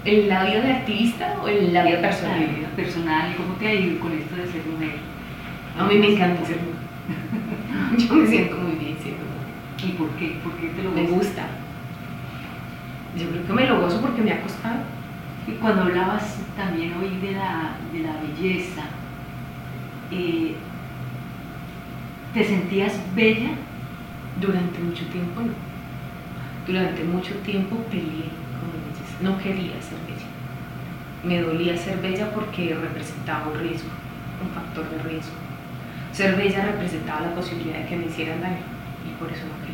en la vida de activista o en la vida la personal. vida personal, ¿cómo te ayuda con esto de ser mujer? A mí me encanta ser mujer. Yo me siento muy bien siendo mujer. ¿Y por qué? ¿Por qué te lo Me gusta. Yo creo que me lo gozo porque me ha costado. Y cuando hablabas también hoy de la, de la belleza, eh, ¿te sentías bella? Durante mucho tiempo no. Durante mucho tiempo peleé con mi belleza. No quería ser bella. Me dolía ser bella porque representaba un riesgo, un factor de riesgo. Ser bella representaba la posibilidad de que me hicieran daño y por eso no.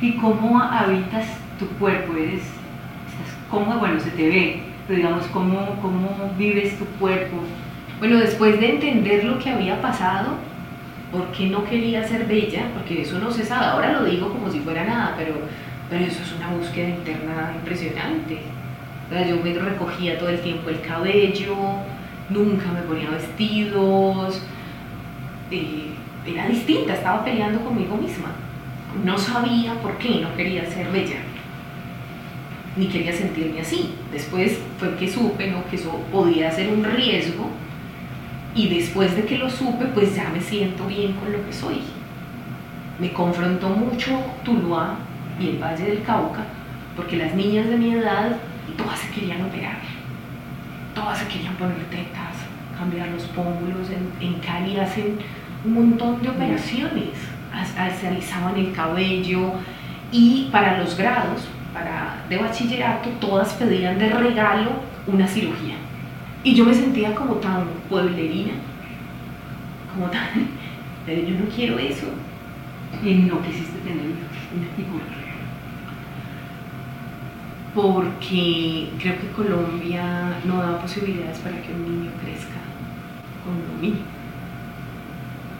¿Y cómo habitas tu cuerpo? ¿Eres, estás cómoda? Bueno, se te ve, pero digamos, ¿cómo, cómo vives tu cuerpo? Bueno, después de entender lo que había pasado, por qué no quería ser bella, porque eso no se sabe, ahora lo digo como si fuera nada, pero, pero eso es una búsqueda interna impresionante. Yo me recogía todo el tiempo el cabello, nunca me ponía vestidos, eh, era distinta, estaba peleando conmigo misma. No sabía por qué no quería ser bella. ni quería sentirme así. Después fue que supe ¿no? que eso podía ser un riesgo y después de que lo supe, pues ya me siento bien con lo que soy. Me confrontó mucho Tuluá y el Valle del Cauca, porque las niñas de mi edad todas se querían operar, todas se querían poner tetas, cambiar los pómulos, en, en Cali hacen un montón de operaciones, se alisaban el cabello y para los grados, para de bachillerato, todas pedían de regalo una cirugía. Y yo me sentía como tan pueblerina, como tan, pero yo no quiero eso. Y no quisiste tener hijos. Porque creo que Colombia no da posibilidades para que un niño crezca con lo mínimo.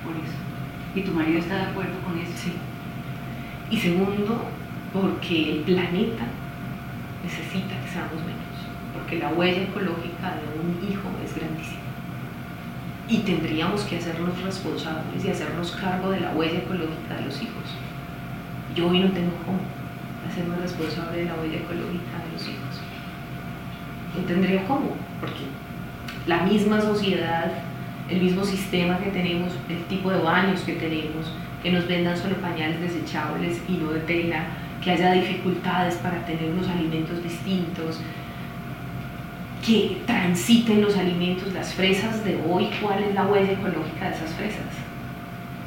Por eso. ¿Y tu marido está de acuerdo con eso? Sí. Y segundo, porque el planeta necesita que seamos menos, porque la huella ecológica de un hijo es grandísima. Y tendríamos que hacernos responsables y hacernos cargo de la huella ecológica de los hijos. Yo hoy no tengo cómo hacerme responsable de la huella ecológica de los hijos. No tendría cómo, porque la misma sociedad, el mismo sistema que tenemos, el tipo de baños que tenemos, que nos vendan solo pañales desechables y no de tela, que haya dificultades para tener unos alimentos distintos, que transiten los alimentos, las fresas de hoy, cuál es la huella ecológica de esas fresas.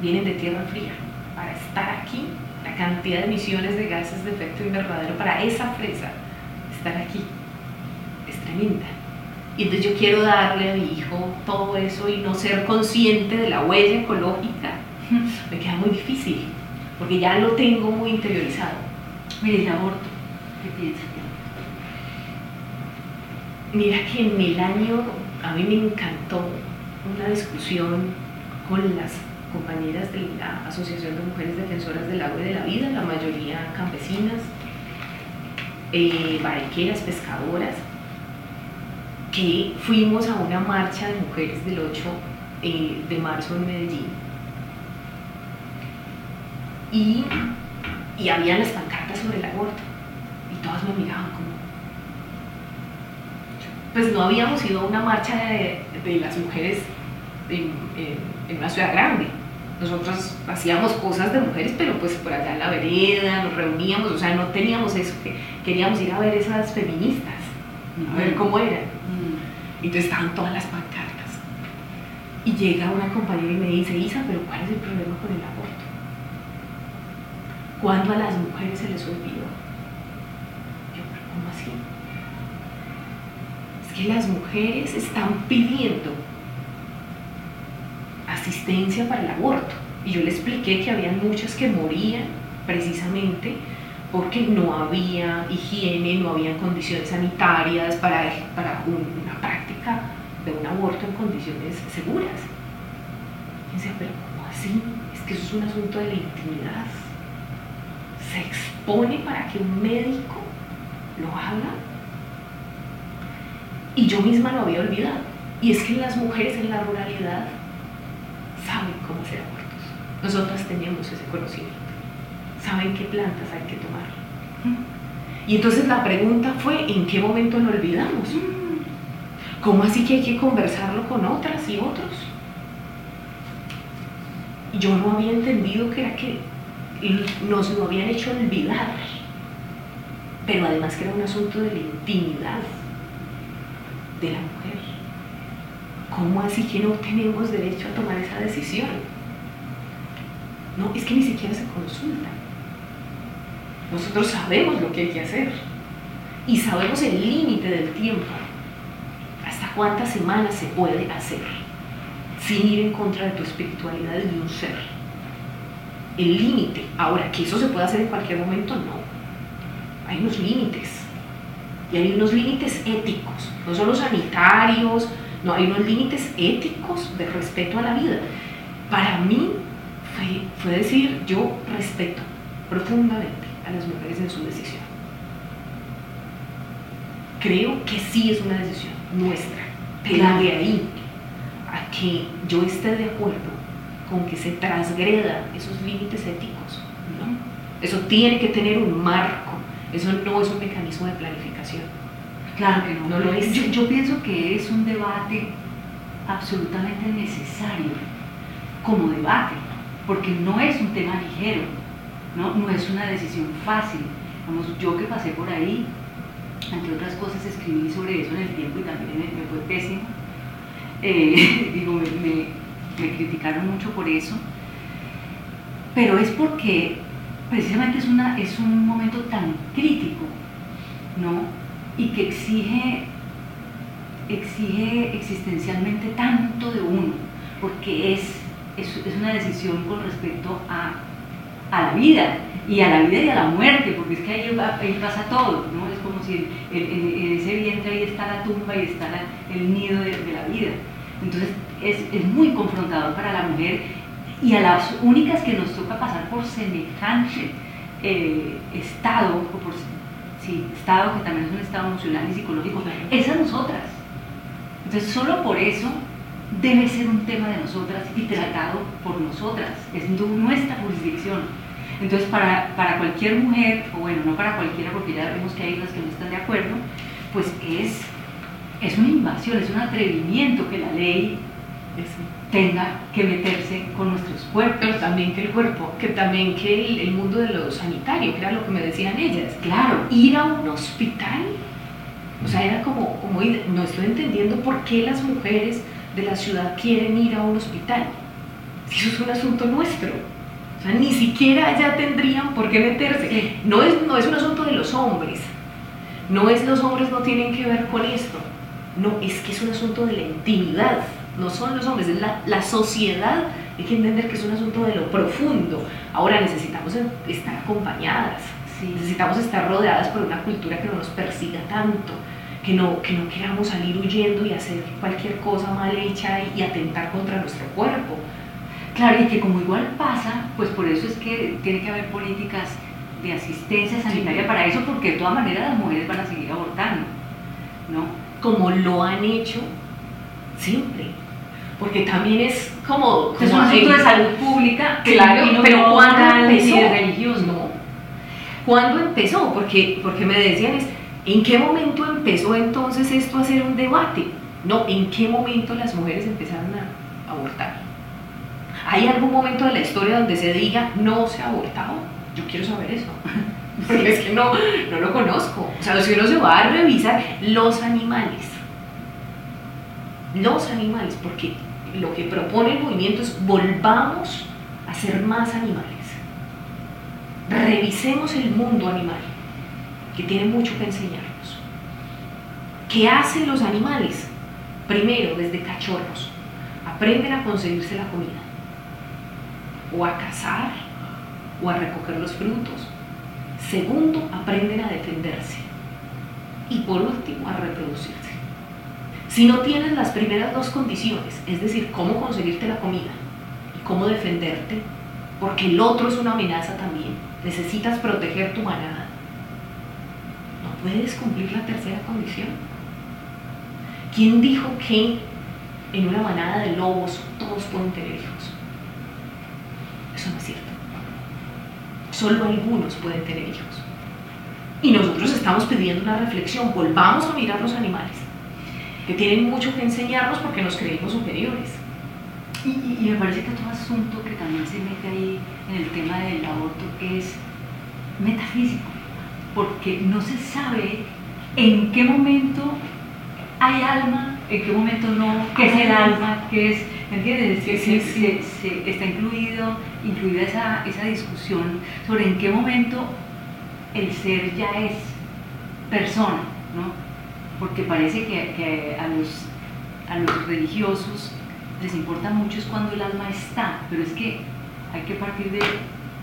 Vienen de tierra fría. Para estar aquí, la cantidad de emisiones de gases de efecto invernadero para esa fresa, estar aquí, es tremenda. Y entonces yo quiero darle a mi hijo todo eso y no ser consciente de la huella ecológica, me queda muy difícil, porque ya lo tengo muy interiorizado. Mire, el aborto, ¿qué piensa? Mira que en el año a mí me encantó una discusión con las compañeras de la Asociación de Mujeres Defensoras del Agua y de la Vida, la mayoría campesinas, eh, barqueras, pescadoras, que fuimos a una marcha de mujeres del 8 eh, de marzo en Medellín. Y y había las pancartas sobre el aborto y todas me miraban como pues no habíamos ido a una marcha de, las mujeres en, una ciudad grande. Nosotros hacíamos cosas de mujeres pero pues por allá en la vereda nos reuníamos o sea no teníamos eso que queríamos ir a ver esas feministas a ver cómo eran mm. entonces estaban todas las pancartas y llega una compañera y me dice Isa pero ¿cuál es el problema con el aborto? ¿Cuándo a las mujeres se les olvidó? Yo, ¿cómo así? Es que las mujeres están pidiendo asistencia para el aborto. Y yo le expliqué que había muchas que morían precisamente porque no había higiene, no había condiciones sanitarias para, una práctica de un aborto en condiciones seguras. Y pero ¿cómo así? Es que eso es un asunto de la intimidad se expone para que un médico lo haga. Y yo misma lo había olvidado. Y es que las mujeres en la ruralidad saben cómo hacer abortos. Nosotras teníamos ese conocimiento. Saben qué plantas hay que tomar. Y entonces la pregunta fue, ¿en qué momento lo olvidamos? ¿Cómo así que hay que conversarlo con otras y otros? Yo no había entendido que era que nos lo habían hecho olvidar, pero además que era un asunto de la intimidad de la mujer. ¿Cómo así que no tenemos derecho a tomar esa decisión? No, es que ni siquiera se consulta. Nosotros sabemos lo que hay que hacer y sabemos el límite del tiempo, hasta cuántas semanas se puede hacer sin ir en contra de tu espiritualidad y de un ser el límite. Ahora, que eso se puede hacer en cualquier momento, no. Hay unos límites. Y hay unos límites éticos, no solo sanitarios, no, hay unos límites éticos de respeto a la vida. Para mí fue, fue decir, yo respeto profundamente a las mujeres en su decisión. Creo que sí es una decisión nuestra, pero de ahí a que yo esté de acuerdo con que se transgreda esos límites éticos. ¿no? Eso tiene que tener un marco Eso no es un mecanismo de planificación. Claro que no. No lo es. Yo, yo pienso que es un debate absolutamente necesario como debate, porque no es un tema ligero, no, no es una decisión fácil. Vamos, yo que pasé por ahí, entre otras cosas escribí sobre eso en el tiempo y también me, fue pésimo. Eh, digo, me, me- me criticaron mucho por eso, pero es porque precisamente es, una, es un momento tan crítico, ¿no? Y que exige, exige existencialmente tanto de uno, porque es, es, es una decisión con respecto a, a la vida, y a la vida y a la muerte, porque es que ahí, ahí pasa todo, ¿no? Es como si en, en- en ese vientre ahí está la tumba y está la- el nido de, de la vida. Entonces es, es muy confrontador para la mujer y a las únicas que nos toca pasar por semejante eh, estado, o por sí, estado que también es un estado emocional y psicológico, es a nosotras. Entonces solo por eso debe ser un tema de nosotras y tratado por nosotras, es nu- nuestra jurisdicción. Entonces para, para cualquier mujer, o bueno, no para cualquiera porque ya vemos que hay las que no están de acuerdo, pues es, es una invasión, es un atrevimiento que la ley tenga que meterse con nuestros cuerpos. Pero también que el cuerpo, que también que el, el mundo de lo sanitario, que era lo que me decían ellas. Claro, Ir a un hospital, o sea, era como, como ir- no estoy entendiendo por qué las mujeres de la ciudad quieren ir a un hospital. Eso es un asunto nuestro. O sea, ni siquiera allá tendrían por qué meterse. No es, no es un asunto de los hombres. No es los hombres no tienen que ver con esto. No, es que es un asunto de la intimidad. No son los hombres, es la, la sociedad. Hay que entender que es un asunto de lo profundo. Ahora necesitamos estar acompañadas. sí. Necesitamos estar rodeadas por una cultura que no nos persiga tanto, que no, que no queramos salir huyendo y hacer cualquier cosa mal hecha y, y atentar contra nuestro cuerpo. Claro, y que como igual pasa, pues por eso es que tiene que haber políticas de asistencia sanitaria Sí. para eso, porque de todas maneras las mujeres van a seguir abortando, ¿no? Como lo han hecho siempre. Porque también es como... Es un como asunto de salud pública, Claro, pero no ¿cuándo moral ni empezó? religioso. No. ¿Cuándo empezó? Porque, porque me decían es, ¿en qué momento empezó entonces esto a ser un debate? No, ¿en qué momento las mujeres empezaron a abortar? ¿Hay algún momento de la historia donde se diga no se ha abortado? Yo quiero saber eso. Porque es que no, no lo conozco. O sea, si uno se va a revisar los animales, los animales, porque lo que propone el movimiento es volvamos a ser más animales. Revisemos el mundo animal, que tiene mucho que enseñarnos. ¿Qué hacen los animales? Primero, desde cachorros, aprenden a conseguirse la comida, o a cazar, o a recoger los frutos. Segundo, aprenden a defenderse. Y por último, a reproducirse. Si no tienes las primeras dos condiciones, es decir, cómo conseguirte la comida y cómo defenderte, porque el otro es una amenaza también, necesitas proteger tu manada, puedes cumplir la tercera condición. ¿Quién dijo que en una manada de lobos todos pueden tener hijos? Eso no es cierto. Solo algunos pueden tener hijos. Y nosotros estamos pidiendo una reflexión, volvamos a mirar los animales, que tienen mucho que enseñarnos porque nos creemos superiores. Y, y- me parece que otro asunto que también se mete ahí en el tema del aborto es metafísico, porque no se sabe en qué momento hay alma, en qué momento no, qué es el alma, qué es, ¿me entiendes? Sí, Se- sí, se- sí. se- se- está incluido, incluida esa, esa discusión sobre en qué momento el ser ya es persona, ¿no? Porque parece que, que a, los, a los religiosos les importa mucho es cuando el alma está, pero es que hay que partir de,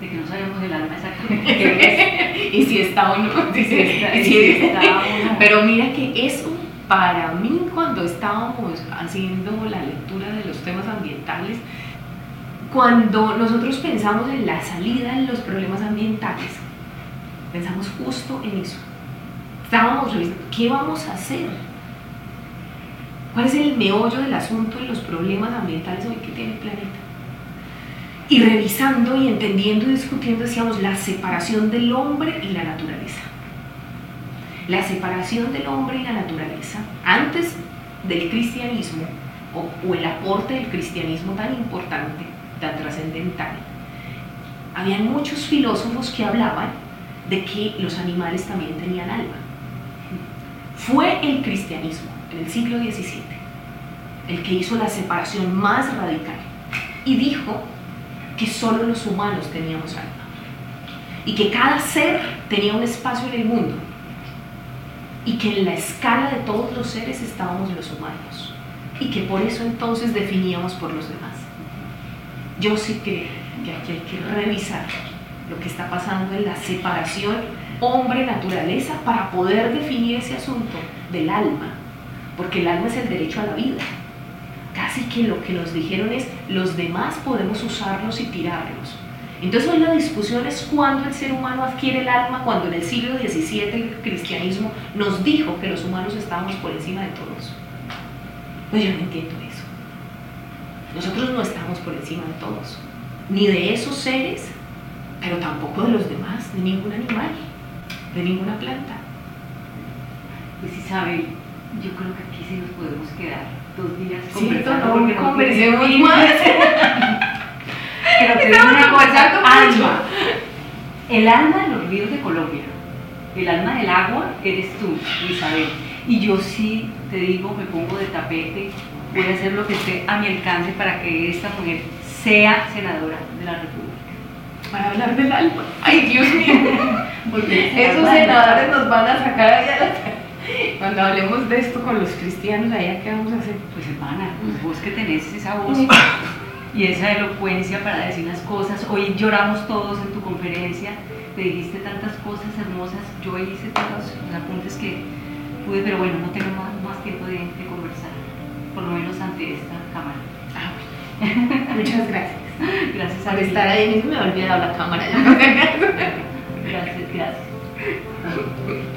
de que no sabemos el alma exactamente qué es. y si está o no. Está- Y si está o no. Pero mira que eso, para mí, cuando estábamos haciendo la lectura de los temas ambientales, cuando nosotros pensamos en la salida de los problemas ambientales, pensamos justo en eso. Estábamos revisando, ¿qué vamos a hacer? ¿Cuál es el meollo del asunto en los problemas ambientales hoy que tiene el planeta? Y revisando y entendiendo y discutiendo, decíamos, la separación del hombre y la naturaleza. la separación del hombre y la naturaleza, antes del cristianismo, o, el aporte del cristianismo tan importante, tan trascendental, habían muchos filósofos que hablaban de que los animales también tenían alma. Fue el cristianismo en el siglo XVII el que hizo la separación más radical y dijo que solo los humanos teníamos alma y que cada ser tenía un espacio en el mundo y que en la escala de todos los seres estábamos los humanos y que por eso entonces definíamos por los demás. Yo sí creo que aquí hay que revisar lo que está pasando en la separación hombre-naturaleza para poder definir ese asunto del alma, porque el alma es el derecho a la vida. Casi que lo que nos dijeron es, los demás podemos usarlos y tirarlos, entonces hoy la discusión es cuándo el ser humano adquiere el alma, cuando en el siglo XVII el cristianismo nos dijo que los humanos estábamos por encima de todos. Pues yo no entiendo eso. Nosotros no estamos por encima de todos, ni de esos seres, pero tampoco de los demás, de ningún animal, de ninguna planta. Pues Isabel, yo creo que aquí sí nos podemos quedar dos días conversando. no conversemos más. Pero te digo una cosa, alma. El alma de los ríos de Colombia, el alma del agua eres tú, Isabel. Y yo sí te digo, me pongo de tapete, voy a hacer lo que esté a mi alcance para que esta mujer sea senadora de la República. Para hablar del alma. Ay, Dios mío. Porque esos senadores nos van a sacar allá cuando hablemos de esto con los cristianos, allá qué vamos a hacer. Pues hermana, pues vos que tenés esa voz y esa elocuencia para decir las cosas. Hoy lloramos todos en tu conferencia, te dijiste tantas cosas hermosas, yo hice todos los apuntes que pude, pero bueno, no tengo más, tiempo de, conversar, por lo menos ante esta cámara. Ah, Muchas gracias. Gracias por estar ahí, me he olvidado la cámara.